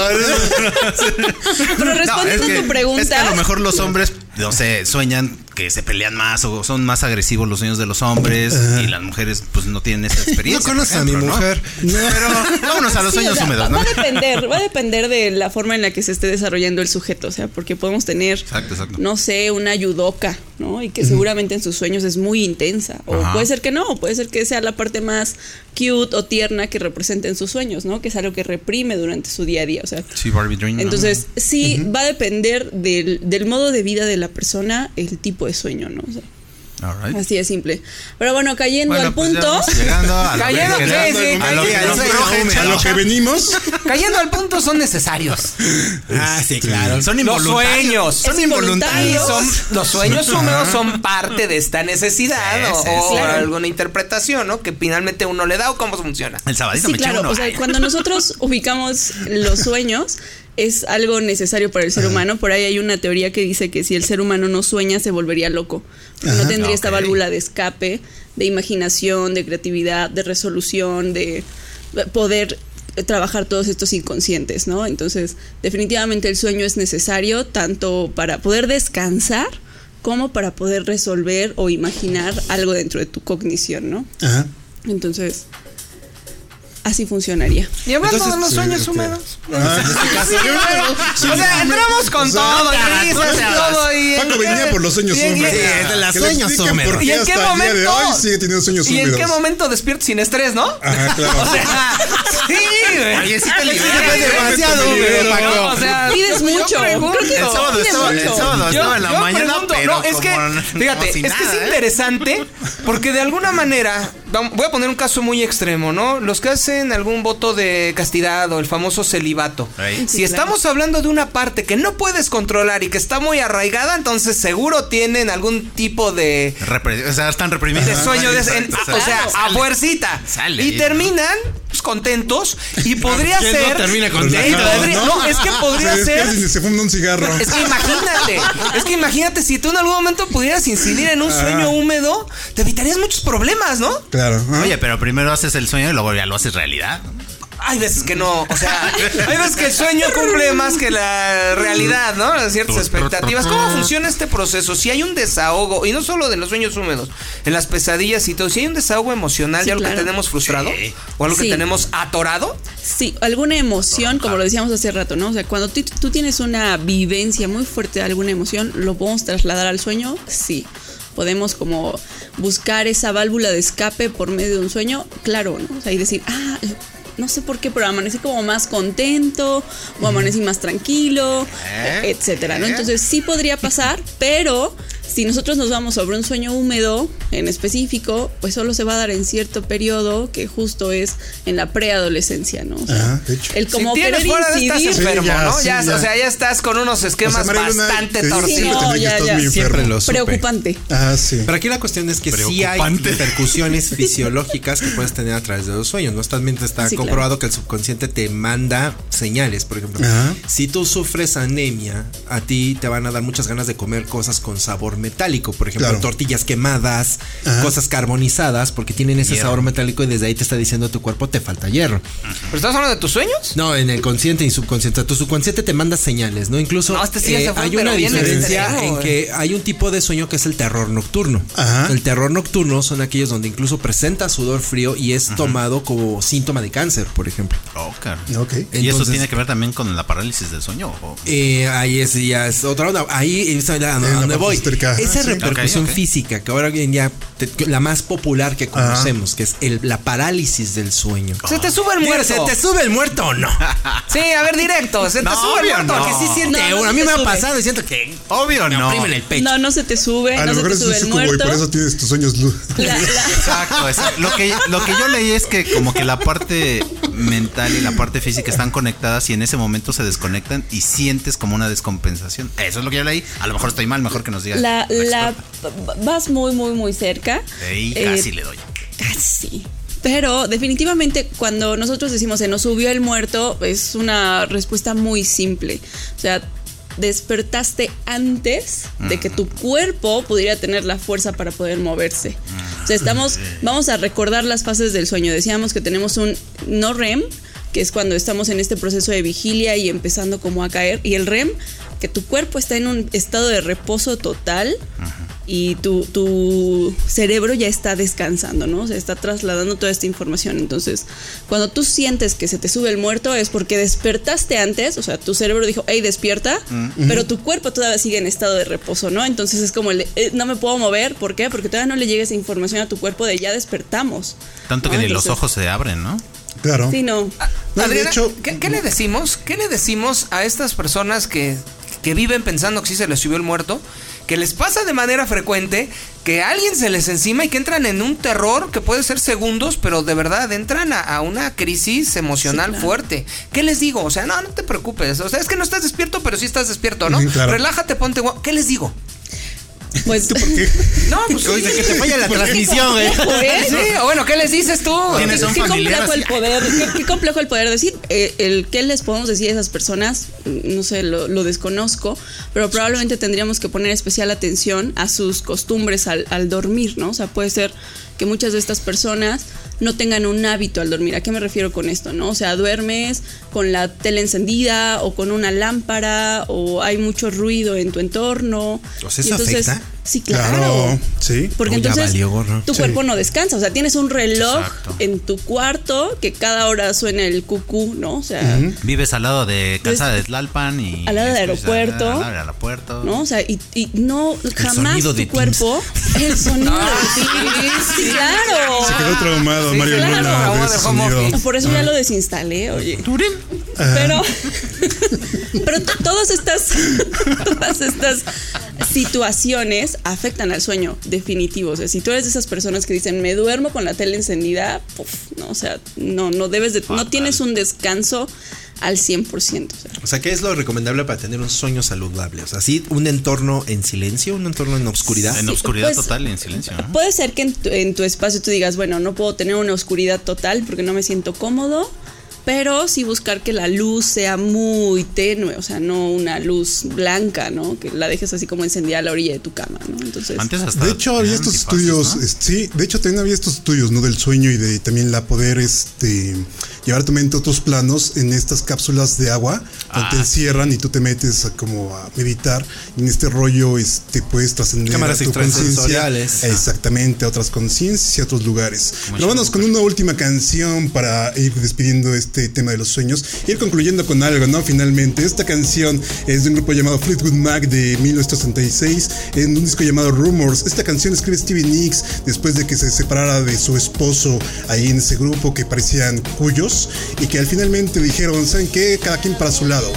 Pero No, respondiendo es que- a tu pregunta. Es que a lo mejor los hombres, no sé, sueñan que se pelean más o son más agresivos los sueños de los hombres y las mujeres pues no tienen esa <laughs> No experiencia. conoces por a mi ejemplo, ¿no? mujer. Pero <laughs> vámonos a los Sí, sueños o sea, húmedos, va, ¿no? va a depender, va a depender de la forma en la que se esté desarrollando el sujeto, o sea, porque podemos tener, Exacto, exacto. no sé, una yudoka, ¿no? Y que seguramente en sus sueños es muy intensa, o Ajá. puede ser que no, puede ser que sea la parte más cute o tierna que representa en sus sueños, ¿no? Que es algo que reprime durante su día a día, o sea, Sí, Barbie Dream. ¿no? entonces sí va a depender del, del modo de vida de la persona, el tipo de sueño, ¿no? O sea, Alright. así de simple. Pero bueno, cayendo Bueno, al pues punto. llegando a lo Cayendo, que, sí, sí, a lo cayendo A lo que venimos. <laughs> Cayendo al punto son necesarios. Ah, sí, claro. Son Los involuntarios. sueños. Son Es involuntarios. Son, los sueños húmedos son parte de esta necesidad o, Sí, sí, o sí. alguna interpretación, ¿no? Que finalmente uno le da o cómo funciona. El sabadito Sí, me claro. uno. O sea, cuando nosotros ubicamos los sueños, <laughs> es algo necesario para el ser humano. Por ahí hay una teoría que dice que si el ser humano no sueña, se volvería loco. No tendría esta válvula de escape, de imaginación, de creatividad, de resolución, de poder trabajar todos estos inconscientes, ¿no? Entonces, definitivamente el sueño es necesario tanto para poder descansar como para poder resolver o imaginar algo dentro de tu cognición, ¿no? Ajá. Entonces, así funcionaría. Y hablando Entonces, de los sí, sueños este- húmedos. Ah, <laughs> o sea, entramos con O sea, todo, y risas, todo y Paco venía por los sueños húmedos. y- Sí, es de los Que le sueños húmedos. ¿Y en qué de momento? hoy sigue teniendo sueños ¿Y en qué momento despierto sin estrés, no? Ajá, claro. <laughs> O sea, <laughs> sí, güey. Oye, sí te Sí, liberas. güey, demasiado, sí, güey, ¿no? Paco. O sea, Pides mucho. El sábado estaba, el mucho. sábado Yo- estaba en la yo mañana, pregunto, pero no, es que, fíjate, es que es ¿eh? interesante porque de alguna manera, voy a poner un caso muy extremo, ¿no? Los que hacen algún voto de castidad o el famoso celibato. Si Sí, estamos hablando de una parte que no puedes controlar y que está muy arraigada, entonces seguro tienen algún tipo de Repre- o sea, están reprimidos. de sueño de, en- Exacto. o sea, a fuercita. Sale. Y terminan contentos y <laughs> podría ¿Quién no ser termina y contento, podría- ¿no? no, es que <laughs> podría se ser y se funda un cigarro. es que imagínate, es que imagínate si tú en algún momento pudieras incidir en un sueño húmedo, te evitarías muchos problemas, ¿no? Claro. ¿ah? Oye, pero primero haces el sueño y luego ya lo haces realidad. Hay veces que no, o sea, hay veces que el sueño cumple más que la realidad, ¿no? Ciertas expectativas. ¿Cómo funciona este proceso? Si hay un desahogo, y no solo de los sueños húmedos, en las pesadillas y todo, si hay un desahogo emocional Sí, de algo que tenemos frustrado o algo que Sí. tenemos atorado, Sí, alguna emoción, como lo decíamos hace rato, ¿no? O sea, cuando tú, tú tienes una vivencia muy fuerte de alguna emoción, ¿lo podemos trasladar al sueño? Sí. Podemos como buscar esa válvula de escape por medio de un sueño, claro, ¿no? O sea, y decir, ah, no sé por qué, pero amanecí como más contento, o amanecí más tranquilo, ¿Eh? etcétera, ¿no? ¿Eh? Entonces sí podría pasar, pero si nosotros nos vamos sobre un sueño húmedo en específico, pues solo se va a dar en cierto periodo que justo es en la preadolescencia, ¿no? O sea, Ajá, de hecho. el como si tienes querer fuera de estás enfermo, Sí, ya, ¿no? sí, ya, ya. o sea, ya estás con unos esquemas O sea, bastante te- torcidos. no, ya, ya. Siempre enfermo. lo supe. Preocupante. Ah, sí. Pero aquí la cuestión es que sí hay repercusiones fisiológicas que puedes tener a través de los sueños. No También está Sí, comprobado que el subconsciente te manda señales. Por ejemplo, Ajá. si tú sufres anemia, a ti te van a dar muchas ganas de comer cosas con sabor metálico. Por ejemplo, Claro. tortillas quemadas, Ajá. cosas carbonizadas, porque tienen ese Hierro. sabor metálico y desde ahí te está diciendo tu cuerpo te falta hierro. ¿Pero estás hablando de tus sueños? No, en el consciente y subconsciente. Tu subconsciente te manda señales, ¿no? Incluso No, este sí eh, fue, hay una diferencia extremo, en que hay un tipo de sueño que es el terror nocturno. Ajá. El terror nocturno son aquellos donde incluso presenta sudor frío y es tomado como síntoma de cáncer, por ejemplo. Oh, claro. ¿Y eso tiene que ver también con la parálisis del sueño? o- Eh, ahí es ya es otra onda. Ahí es a donde parte voy. Esa Ah, sí. repercusión física que ahora bien ya te- la más popular que conocemos, que es el- la parálisis del sueño. Se te sube el muerto. ¿Se te sube el muerto o no? <laughs> Sí, a ver, directo. Se te No, sube el obvio muerto. no. Que sí siente. No a mí me ha pasado y siento que Obvio me no. oprimen el pecho. No, no se te sube, A no lo se mejor te es sube un el sucubo y muerto. por eso tienes tus sueños luz. La- la- <laughs> Exacto, exacto. Lo que, lo que yo leí es que como que la parte mental y la parte física están conectadas y en ese momento se desconectan y sientes como una descompensación. Eso es lo que yo leí. A lo mejor estoy mal, mejor que nos diga. la, vas muy, muy, muy cerca. Ey, Eh, casi le doy. Casi. Pero definitivamente cuando nosotros decimos se nos subió el muerto, es una respuesta muy simple. O sea, despertaste antes de que tu cuerpo pudiera tener la fuerza para poder moverse. O sea, estamos, vamos a recordar las fases del sueño. Decíamos que tenemos un no REM, que es cuando estamos en este proceso de vigilia y empezando como a caer, y el REM, que tu cuerpo está en un estado de reposo total y tu, tu cerebro ya está descansando, ¿no? O sea, está trasladando toda esta información. Entonces, cuando tú sientes que se te sube el muerto es porque despertaste antes, o sea, tu cerebro dijo, hey, despierta, pero tu cuerpo todavía sigue en estado de reposo, ¿no? Entonces es como, el "Eh, no me puedo mover, ¿por qué? Porque todavía no le llega esa información a tu cuerpo de ya despertamos. Tanto que ni los ojos se abren, ¿no? Claro. Sí, no. No, de Adriana, hecho- ¿qué, qué le decimos? ¿Qué le decimos a estas personas que, que viven pensando que sí se les subió el muerto? Que les pasa de manera frecuente que alguien se les encima y que entran en un terror que puede ser segundos, pero de verdad entran a, a una crisis emocional Sí, claro. fuerte. ¿Qué les digo? O sea, no, no te preocupes. O sea, es que no estás despierto, pero sí estás despierto, ¿no? Ujú, claro. Relájate, ponte guapo. ¿Qué les digo? Pues. <laughs> No, pues Oye, que te falla la <laughs> transmisión, güey. ¿eh? Sí, o bueno, ¿qué les dices tú? Qué complejo el poder, qué, qué complejo el poder decir. Eh, el qué les podemos decir a esas personas, no sé, lo, lo desconozco, pero probablemente tendríamos que poner especial atención a sus costumbres al, al dormir, ¿no? O sea, puede ser que muchas de estas personas no tengan un hábito al dormir. ¿A qué me refiero con esto, no? O sea, duermes con la tele encendida o con una lámpara o hay mucho ruido en tu entonces. O sea, ¿eso afecta? Sí, claro. Claro, sí. Porque entonces valió tu Sí. cuerpo no descansa. O sea, tienes un reloj Exacto. en tu cuarto que cada hora suena el cucú, ¿no? O sea, Vives al lado de casa Pues, de Tlalpan y. al lado del aeropuerto. Al lado del aeropuerto. ¿no? O sea, y, y no, jamás tu de cuerpo. El sonido <laughs> Ah, de Teams. Sí, claro. Se quedó traumado Sí, Mario claro. De. Por eso ya lo desinstalé, oye. Pero, <laughs> pero t- todas estas, <laughs> todas estas situaciones afectan al sueño, definitivo. O sea, si tú eres de esas personas que dicen, me duermo con la tele encendida, puf, no, o sea, no, no debes de, no tienes un descanso al 100%. O sea. O sea, ¿qué es lo recomendable para tener un sueño saludable? O sea, sí, un entorno en silencio, un entorno en obscuridad. En obscuridad pues, total y en silencio. ¿no? Puede ser que en tu, en tu espacio tú digas, bueno, no puedo tener una oscuridad total porque no me siento cómodo, pero sí buscar que la luz sea muy tenue, o sea, no una luz blanca, ¿no? Que la dejes así como encendida a la orilla de tu cama, ¿no? Entonces, Antes hasta. De hecho, había estos estudios, sí, de hecho también había estos estudios, ¿no? Del sueño y de también la poder, este, llevar tu mente a otros planos en estas cápsulas de agua, donde Ah, te encierran y tú te metes a, como a meditar, y en este rollo, este, puedes trascender Cámaras a tu conciencia. extrasensoriales. Exactamente, a otras conciencias y a otros lugares. Pero vamos con una última canción para ir despidiendo este tema de los sueños, ir concluyendo con algo, ¿no? Finalmente, esta canción es de un grupo llamado Fleetwood Mac de 1966, en un disco llamado Rumors. Esta canción escribe Stevie Nicks después de que se separara de su esposo ahí en ese grupo que parecían cuyos y que al finalmente dijeron, ¿saben qué? Cada quien para su lado.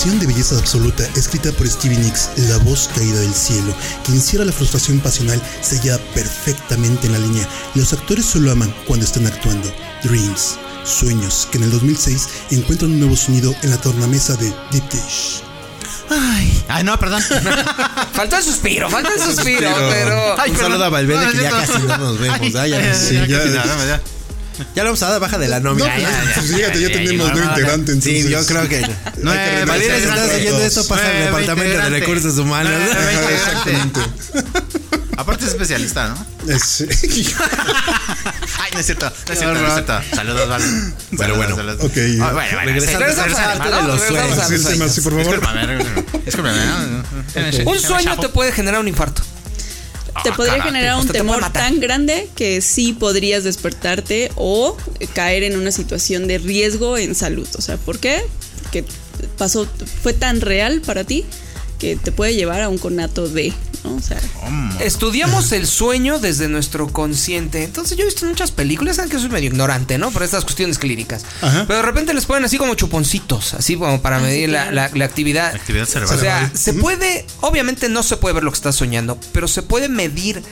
Canción de belleza absoluta, escrita por Stevie Nicks, la voz caída del cielo, que encierra la frustración pasional, se halla perfectamente en la línea. Los actores solo aman cuando están actuando. Dreams, sueños, que en el 2006 encuentran un nuevo sonido en la tornamesa de Deep Dish. Ay, ay, no, perdón. <laughs> Faltó el suspiro, faltó el suspiro, pero. Ay, Un saludo a Valverde No, que ya casi no nos vemos. ah, ya, Sí, ya- ya, ya. Ya lo vamos a dar baja de la nómina. No, pues, pues, fíjate, ya ya, tenemos nuevo integrante, entonces. Sí, yo creo que. No, Hay que eh, renovar Valera, si estás oyendo esto, pasa al departamento de recursos humanos. Ajá, exactamente. Aparte es especialista, ¿no? Es- <laughs> Ay, no es cierto, no es cierto, no es cierto. Saludos, Val. Pero bueno, Saludos. ok. Ah, bueno, bueno, Regresando sí. a esa Regresamos parte de ¿no? los sueños. a Sí, por favor. Discúlpame, discúlpame. Un sueño te puede generar un infarto. Te Ah, podría generar un temor tan grande que sí podrías despertarte o caer en una situación de riesgo en salud. O sea, ¿por qué? Que pasó, fue tan real para ti que te puede llevar a un conato de, ¿no? O sea, Estudiamos el sueño desde nuestro consciente. Entonces yo he visto muchas películas, saben que soy medio ignorante, ¿no? Por estas cuestiones clínicas. Ajá. Pero de repente les ponen así como chuponcitos, así como para Ah, medir la, claro. la- la actividad. Actividad cerebral. O sea, se puede, obviamente no se puede ver lo que estás soñando, pero se puede medir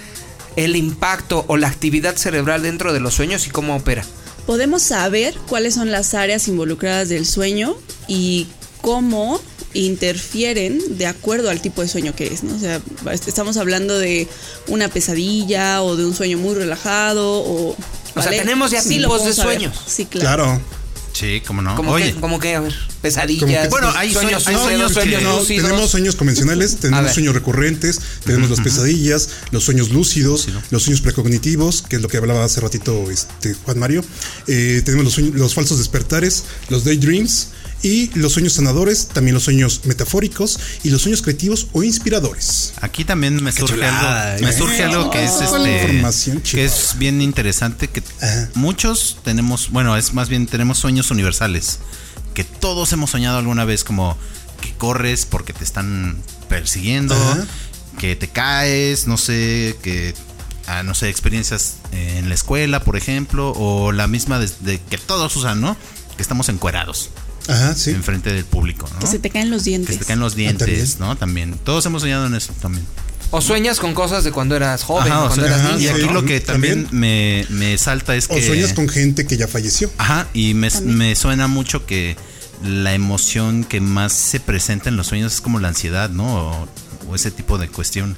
el impacto o la actividad cerebral dentro de los sueños y cómo opera. podemos saber cuáles son las áreas involucradas del sueño y cómo interfieren de acuerdo al tipo de sueño que es, ¿no? O sea, estamos hablando de una pesadilla o de un sueño muy relajado o... O sea, tenemos ya lo tipos de sueños. Sí, claro. Claro. Sí, cómo no. Como Oye, que, como que, a ver, pesadillas. Que- Bueno, hay sueños, sueños- sueños sueños No, lúcidos. tenemos sueños convencionales, tenemos sueños recurrentes, tenemos las pesadillas, los sueños lúcidos, los sueños precognitivos, que es lo que hablaba hace ratito este, Juan Mario. Eh, tenemos los, sueños- los falsos despertares, los daydreams y los sueños sanadores, también los sueños metafóricos y los sueños creativos o inspiradores. Aquí también me surge chulada, algo, me ¿eh? surge algo que es la este información, que es bien interesante que Ajá. muchos tenemos, bueno, es más bien tenemos sueños universales, que todos hemos soñado alguna vez como que corres porque te están persiguiendo, Ajá. que te caes, no sé, que ah, no sé, experiencias en la escuela, por ejemplo, o la misma de, de que todos usan, ¿no? Que estamos encuerados Ajá, sí. enfrente del público, ¿no? Que se te caen los Que dientes. se te caen los dientes, también. ¿no? También. Todos hemos soñado en eso también. O sueñas con cosas de cuando eras joven, Ajá, o o cuando sea, eras ajá, y niño. aquí lo que También. también me, me salta es O que. sueñas con gente que ya falleció. Ajá, y me, me suena mucho que la emoción que más se presenta en los sueños es como la ansiedad, ¿no? O, o ese tipo de cuestión.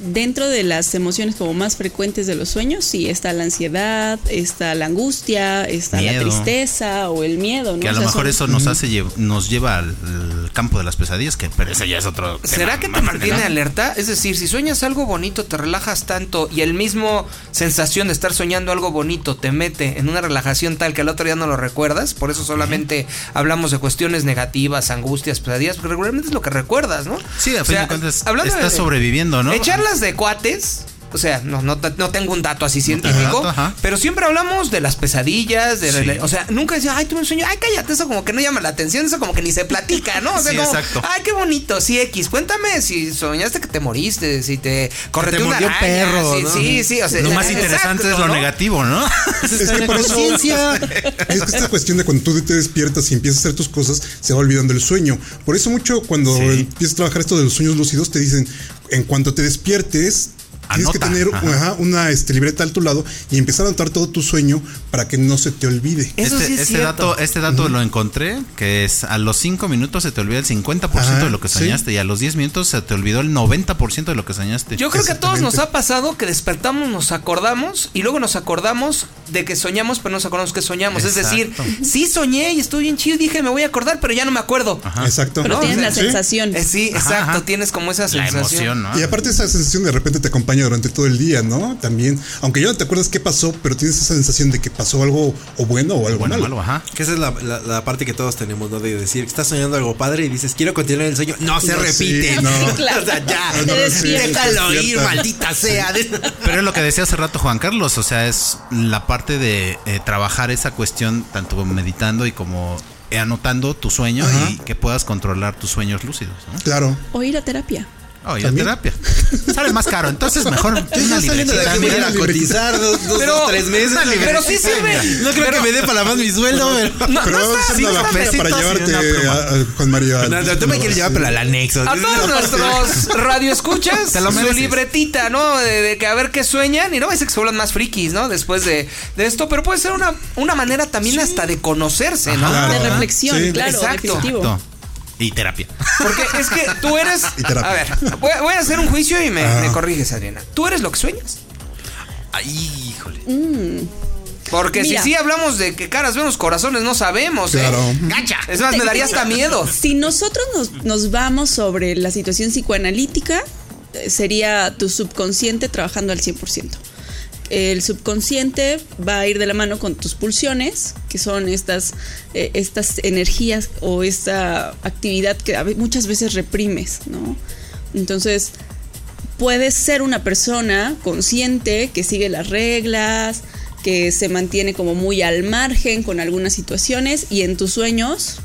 Dentro de las emociones como más frecuentes de los sueños, sí, está la ansiedad, está la angustia, está la tristeza o el miedo, ¿no? Que a O lo mejor son- eso nos hace lle- nos lleva al, al campo de las pesadillas, que pero ese ya es otro. ¿Será tema que te mantiene alerta? Es decir, si sueñas algo bonito, te relajas tanto y el mismo sensación de estar soñando algo bonito te mete en una relajación tal que al otro día no lo recuerdas. Por eso solamente hablamos de cuestiones negativas, angustias, pesadillas, porque regularmente es lo que recuerdas, ¿no? Sí, a O fin sea, de cuentas hablando estás de- sobreviviendo, ¿no? De cuates. O sea, no, no, no tengo un dato así científico, dato, ajá. pero siempre hablamos de las pesadillas, de Sí. o sea, nunca decía, ay, tuve un sueño, ay, cállate, eso como que no llama la atención, eso como que ni se platica, ¿no? <laughs> O sea, Sí, como, exacto. ay, qué bonito, sí, X, cuéntame si soñaste que te moriste, si te correteó te una araña, perro, sí, ¿no? sí, sí, o sea, Lo más <laughs> exacto, interesante es lo ¿no? negativo, ¿no? Es <laughs> que por eso. Es que esta cuestión de cuando tú te despiertas y empiezas a hacer tus cosas, se va olvidando el sueño. Por eso, mucho cuando Sí. empiezas a trabajar esto de los sueños lúcidos, te dicen: en cuanto te despiertes, tienes que tener ajá. ajá, una este, libreta a tu lado y empezar a anotar todo tu sueño para que no se te olvide. Eso este sí es este cierto. dato, este dato lo encontré, que es a los 5 minutos se te olvida el 50% Ajá, de lo que sí. soñaste y a los 10 minutos se te olvidó el 90% de lo que soñaste. Yo creo que a todos nos ha pasado que despertamos, nos acordamos y luego nos acordamos de que soñamos, pero no nos acordamos que soñamos. Es decir, sí soñé y estuve bien chido, dije me voy a acordar, pero ya no me acuerdo. Exacto. Pero No, tienes o sea, la sí. sensación. Eh, sí, Ajá, exacto, ajá. tienes como esa la sensación. emoción, ¿no? Y aparte esa sensación de repente te acompaña durante todo el día, ¿no? También, aunque ya no te acuerdas qué pasó, pero tienes esa sensación de que pasó algo o bueno o algo bueno, malo. malo, ajá. Que esa es la, la- la parte que todos tenemos, ¿no? De decir que estás soñando algo padre y dices, quiero continuar el sueño. No se No, repite. sí, no. Claro. <laughs> o sea, ya. Despiertas. Déjalo ir, maldita sea. <laughs> Pero es lo que decía hace rato Juan Carlos, o sea, es la parte de eh, trabajar esa cuestión tanto meditando y como eh, anotando tu sueño Ajá. y que puedas controlar tus sueños lúcidos, ¿no? Claro. O ir a terapia. Oh, y la terapia. <laughs> Sale más caro. Entonces, mejor <laughs> una saliendo de aquí para a cotizar dos, dos, Pero- dos, tres meses. una pero sí sirve. No creo que me dé para más mi sueldo, pero. No, Pero no vamos a está- hacer sí está feria para llevarte a, a Juan Mario. No, no, tú me quieres llevar, pero al anexo. A todos nuestros radioescuchas, Te lo su libretita, ¿no? De, de que a ver qué sueñan. Y no va a ser que se vuelvan más frikis, ¿no? Después de, de esto. Pero puede ser una, una manera también hasta de conocerse, ¿no? Claro. De reflexión, Sí. claro, Exacto. definitivo. Exacto. Y terapia. Porque es que tú eres. Y terapia. A ver, voy, voy a hacer un juicio y me, Ah. me corriges, Adriana. ¿Tú eres lo que sueñas? Ay, híjole. Porque Mira. si sí hablamos de que caras vemos, corazones no sabemos. ¿eh? Claro. Gacha. Es más, me daría hasta miedo. Si nosotros nos, nos vamos sobre la situación psicoanalítica, eh, sería tu subconsciente trabajando al 100%. El subconsciente va a ir de la mano con tus pulsiones, que son estas, eh, estas energías o esta actividad que muchas veces reprimes, ¿no? Entonces, puedes ser una persona consciente que sigue las reglas, que se mantiene como muy al margen con algunas situaciones y en tus sueños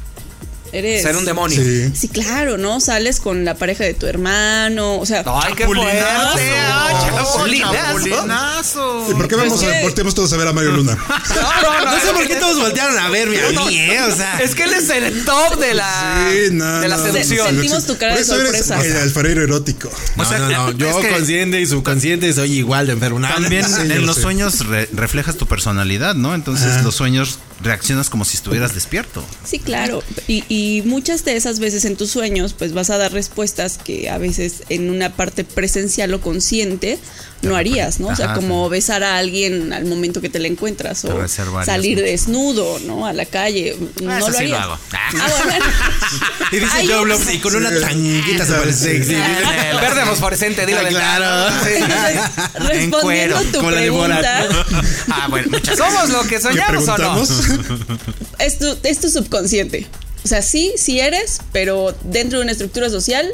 eres... Ser un demonio. Sí. Sí, claro, ¿no? Sales con la pareja de tu hermano, o sea... Ay, qué fuerte. Ay, chapulinazo. Chapulinazo. ¿Y por qué vamos a, que- volteemos todos a ver a Mario Luna? No, <laughs> no, no. No sé por qué todos voltearon a verme a mí, ¿eh? O sea. Es que él es el top de la, Sí, no, de la no, seducción. Se- sentimos tu cara Por de eso eres sorpresa. el alfarero erótico. No, O sea, no, no. es Yo que- consciente y subconsciente soy igual de enfermo. También Sí, en lo los sé. sueños re- reflejas tu personalidad, ¿no? Entonces Ajá. los sueños reaccionas como si estuvieras despierto. Sí, claro. Y, y muchas de esas veces en tus sueños, pues vas a dar respuestas que a veces en una parte presencial o consciente no harías, ¿no? O sea, como besar a alguien al momento que te la encuentras o salir mucho. desnudo, ¿no? A la calle. No eso lo sí lo harías. hago. Ah, bueno. <laughs> Y dice Hay Joe y con una tanguita se parece sexy. <laughs> Verde fosforescente, dilo Ah, de claro. Respondiendo cuero, a tu con la de pregunta, Ah, bueno, muchas ¿Somos lo que ¿Qué soñamos o no? es tu, es tu subconsciente. O sea, sí, sí eres, pero dentro de una estructura social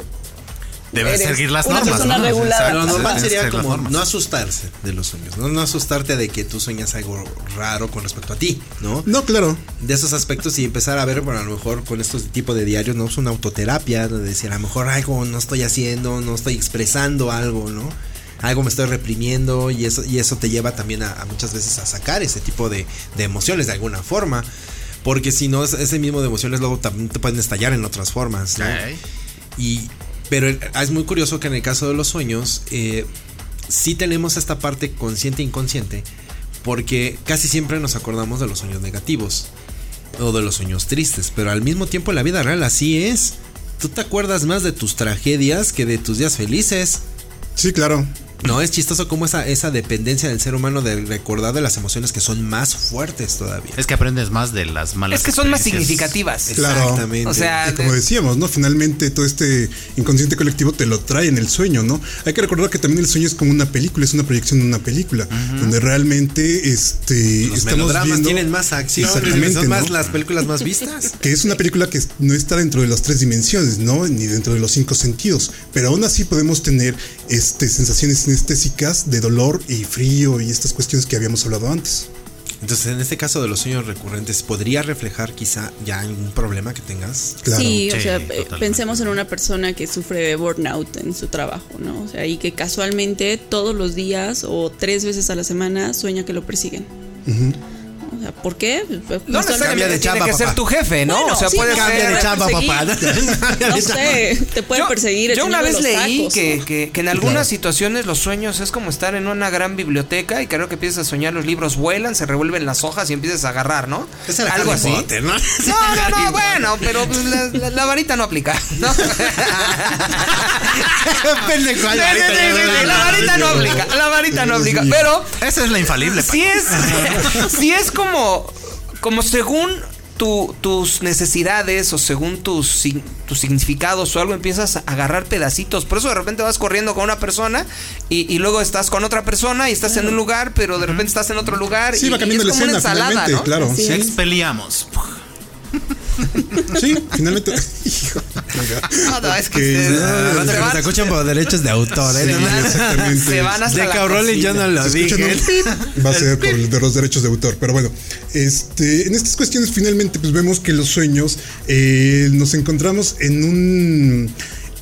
Debes seguir las una normas. persona ¿no? regulada. Lo normal sería como no asustarse de los sueños, ¿no? No asustarte de que tú sueñas algo raro con respecto a ti, ¿no? No, claro. De esos aspectos y empezar a ver, bueno, a lo mejor con estos tipos de diarios, ¿no? Es una autoterapia, de decir, a lo mejor algo no estoy haciendo, no estoy expresando algo, ¿no? Algo me estoy reprimiendo y eso, y eso te lleva también a, a muchas veces a sacar ese tipo de, de emociones de alguna forma. Porque si no, es- ese mismo de emociones luego también te pueden estallar en otras formas, ¿no? Y, pero el- es muy curioso que en el caso de los sueños, eh, sí tenemos esta parte consciente e inconsciente, porque casi siempre nos acordamos de los sueños negativos o de los sueños tristes, pero al mismo tiempo en la vida real así es. Tú te acuerdas más de tus tragedias que de tus días felices. Sí, claro. No, es chistoso como esa, esa dependencia del ser humano de recordar de las emociones que son más fuertes todavía. Es que aprendes más de las malas Es que son más significativas. Claro. Exactamente. O sea, Y como de- decíamos, ¿no? Finalmente todo este inconsciente colectivo te lo trae en el sueño, ¿no? Hay que recordar que también el sueño es como una película, es una proyección de una película, donde realmente este los estamos viendo tienen más acción, Exactamente, son más ¿no? las películas más vistas. <laughs> que es una película que no está dentro de las tres dimensiones, ¿no? Ni dentro de los cinco sentidos. Pero aún así podemos tener este, sensaciones sinestésicas de dolor y frío y estas cuestiones que habíamos hablado antes. Entonces, en este caso de los sueños recurrentes, ¿podría reflejar quizá ya algún problema que tengas? Claro. Sí, o Sí, sea, eh, totalmente. pensemos en una persona que sufre de burnout en su trabajo, ¿no? O sea, y que casualmente todos los días o tres veces a la semana sueña que lo persiguen. O sea, ¿por qué? Pues, No casualmente- Cambia de necesariamente tiene chamba, que ser tu jefe, ¿no? Bueno, o sea, sí, puede no, ser. de chamba, papá. <laughs> No sé, te puede Yo- perseguir. el Yo una vez leí tacos, que, ¿no? que- que en algunas situaciones los sueños es como estar en una gran biblioteca y creo que empiezas a soñar, los libros vuelan, se revuelven las hojas y empiezas a agarrar, ¿no? Esa era Algo así. Potter, ¿no? <laughs> No, no, no, bueno, pero pues, la, la- la varita no aplica, ¿no? <laughs> Varita, sí, la varita no aplica, la varita no aplica, pero Esa es la infalible. si es, si es como, como según tu- tus necesidades o según tus, tus significados o algo, empiezas a agarrar pedacitos. Por eso de repente vas corriendo con una persona y, y luego estás con otra persona y estás en un lugar, pero de repente estás en otro lugar. Sí, y, va y cambiando es la como una ensalada, ¿no? claro. Sí. Expeliamos. sí, finalmente. <laughs> Hijo, No, no, es que se- Ah, se que van- nos escuchan por derechos de autor, ¿eh? Sí, No, no. exactamente. <laughs> se van hasta De Rowling yo no lo dije. va a ser por el de los derechos de autor. Pero bueno, este, en estas cuestiones finalmente pues vemos que los sueños eh, nos encontramos en un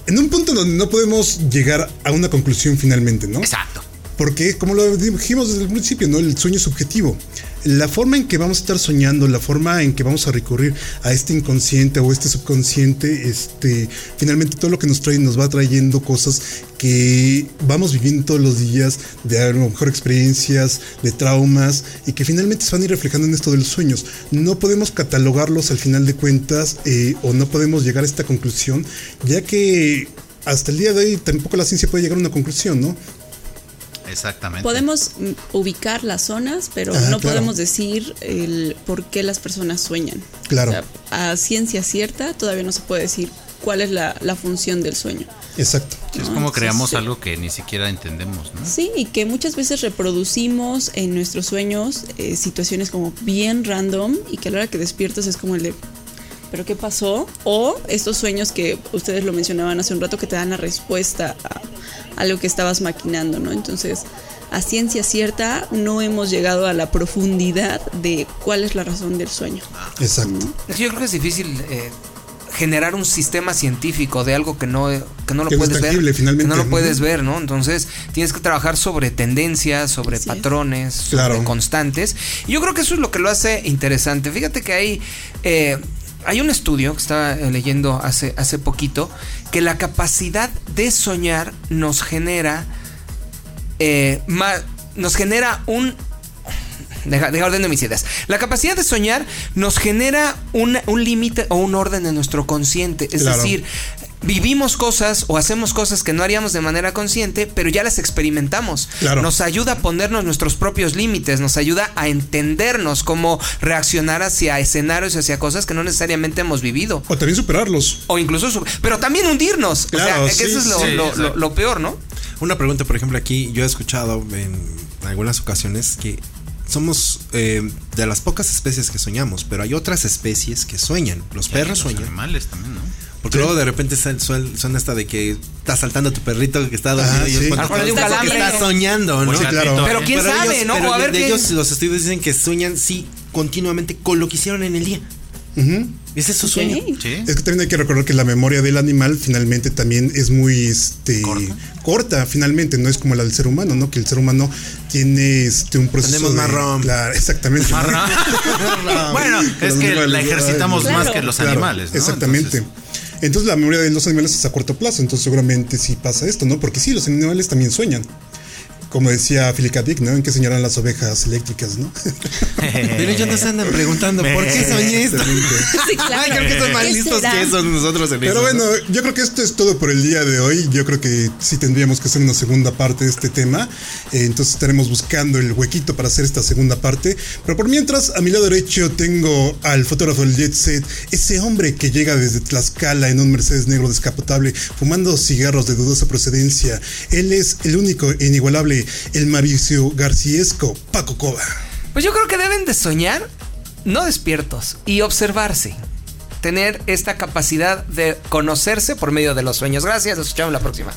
en un punto donde no podemos llegar a una conclusión finalmente, ¿no? Exacto. Porque, como lo dijimos desde el principio, ¿no? El sueño es subjetivo. La forma en que vamos a estar soñando, la forma en que vamos a recurrir a este inconsciente o este subconsciente, este, finalmente todo lo que nos trae nos va trayendo cosas que vamos viviendo todos los días, de a lo mejor experiencias, de traumas, y que finalmente se van a ir reflejando en esto de los sueños. No podemos catalogarlos al final de cuentas eh, o no podemos llegar a esta conclusión, ya que hasta el día de hoy tampoco la ciencia puede llegar a una conclusión, ¿no? Exactamente. Podemos mm, ubicar las zonas, pero Ajá, no claro. podemos decir el por qué las personas sueñan. Claro. O sea, a ciencia cierta todavía no se puede decir cuál es la, la función del sueño. Exacto. Sí, es ¿no? como creamos sí. algo que ni siquiera entendemos, ¿no? Sí, y que muchas veces reproducimos en nuestros sueños eh, situaciones como bien random y que a la hora que despiertas es como el de, ¿pero qué pasó? O estos sueños que ustedes lo mencionaban hace un rato que te dan la respuesta a, a lo que estabas maquinando, ¿no? Entonces, a ciencia cierta no hemos llegado a la profundidad de cuál es la razón del sueño. Exacto. Yo creo que es difícil eh, generar un sistema científico de algo que no, que no lo Que no es puedes ver. finalmente. Que no lo puedes ver, ¿no? Entonces tienes que trabajar sobre tendencias, sobre Así es. patrones, sobre Claro. constantes. Y yo creo que eso es lo que lo hace interesante. Fíjate que hay. eh, hay un estudio que estaba eh, leyendo hace, hace poquito que la capacidad de soñar nos genera eh, ma- nos genera un Deja, deja orden de mis ideas. La capacidad de soñar nos genera un, un límite o un orden en nuestro consciente. Es Claro. decir, vivimos cosas o hacemos cosas que no haríamos de manera consciente, pero ya las experimentamos. Claro. Nos ayuda a ponernos nuestros propios límites, nos ayuda a entendernos cómo reaccionar hacia escenarios, hacia cosas que no necesariamente hemos vivido. O también superarlos. O incluso, su- pero también hundirnos. Claro, o sea, que sí, eso es lo, sí, lo- exacto. lo- lo peor, ¿no? Una pregunta, por ejemplo, aquí yo he escuchado en algunas ocasiones que somos eh, de las pocas especies que soñamos, pero hay otras especies que sueñan. Los perros Los sueñan. animales también, ¿no? Porque luego de repente suena esta de que está saltando tu perrito que está dormido Ah, y sí. es cuando un estás soñando, ¿no? Claro. Pero quién sabe, ellos- ¿no? pero a ver de qué- ellos los estudios dicen que sueñan sí continuamente con lo que hicieron en el día. Ujú. Ese es su sueño. Sí. Es que también hay que recordar que la memoria del animal finalmente también es muy este, corta. finalmente, no es como la del ser humano, ¿no? Que el ser humano tiene este, un proceso. Tenemos de- más rom. Claro, exactamente. <laughs> ¿no? bueno, es que la ejercitamos Claro. más que los Claro, animales, ¿no? Exactamente. Entonces, la memoria de los animales es a corto plazo, entonces seguramente sí pasa esto, ¿no? Porque sí, los animales también sueñan. Como decía Philip K. Dick, ¿no? En qué soñarán las ovejas eléctricas, ¿no? Pero <laughs> ellos nos andan preguntando, ¿por qué soñé <laughs> esto? Sí, claro. Ay, creo que son más ¿Qué listos será? que esos nosotros en Pero eso, bueno, ¿no? yo creo que esto es todo por el día de hoy. Yo creo que sí tendríamos que hacer una segunda parte de este tema. Eh, entonces estaremos buscando el huequito para hacer esta segunda parte. Pero por mientras, a mi lado derecho tengo al fotógrafo del Jet Set, ese hombre que llega desde Tlaxcala en un Mercedes negro descapotable, fumando cigarros de dudosa procedencia. Él es el único e inigualable, el Mauricio Garciesco, Paco Cova. Pues yo creo que deben de soñar no despiertos y observarse. Tener esta capacidad de conocerse por medio de los sueños. Gracias, nos escuchamos la próxima.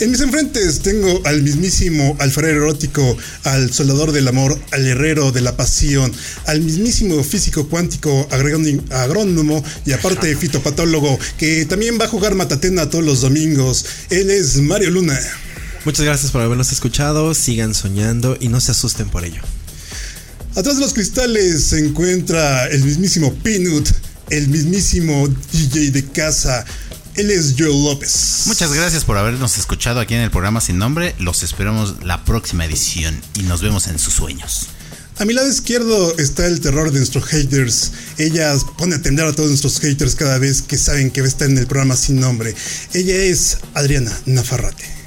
En mis enfrentes tengo al mismísimo alfarero erótico, al soldador del amor, al herrero de la pasión, al mismísimo físico cuántico agrón- agrónomo y aparte <laughs> fitopatólogo que también va a jugar Matatena todos los domingos. Él es Mario Luna. Muchas gracias por habernos escuchado. Sigan soñando y no se asusten por ello. Atrás de los cristales se encuentra el mismísimo Pinut, el mismísimo DJ de casa. Él es Joel López. Muchas gracias por habernos escuchado aquí en el programa Sin Nombre. Los esperamos la próxima edición y nos vemos en sus sueños. A mi lado izquierdo está el terror de nuestros haters. Ella pone a temblar a todos nuestros haters cada vez que saben que va a estar en el programa sin nombre. Ella es Adriana Nafarrate.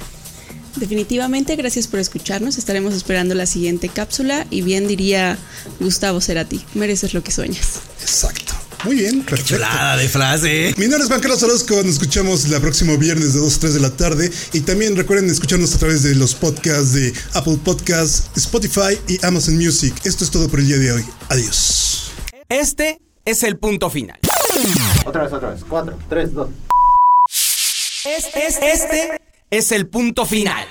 Definitivamente, gracias por escucharnos. Estaremos esperando la siguiente cápsula. Y bien diría Gustavo Cerati, mereces lo que sueñas. Exacto. Muy bien, perfecto. Chulada de frase. Mi nombre es Juan Carlos Orozco, nos escuchamos el próximo viernes de 2 a 3 de la tarde y también recuerden escucharnos a través de los podcasts de Apple Podcasts, Spotify y Amazon Music. Esto es todo por el día de hoy. Adiós. Este es el punto final. Otra vez, otra vez. Cuatro, tres, dos. Es- es- este es el punto final.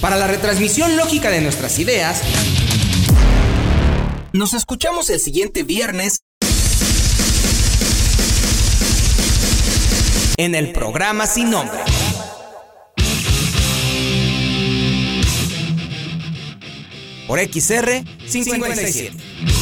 Para la retransmisión lógica de nuestras ideas, nos escuchamos el siguiente viernes en el programa sin nombre. Por XR 557.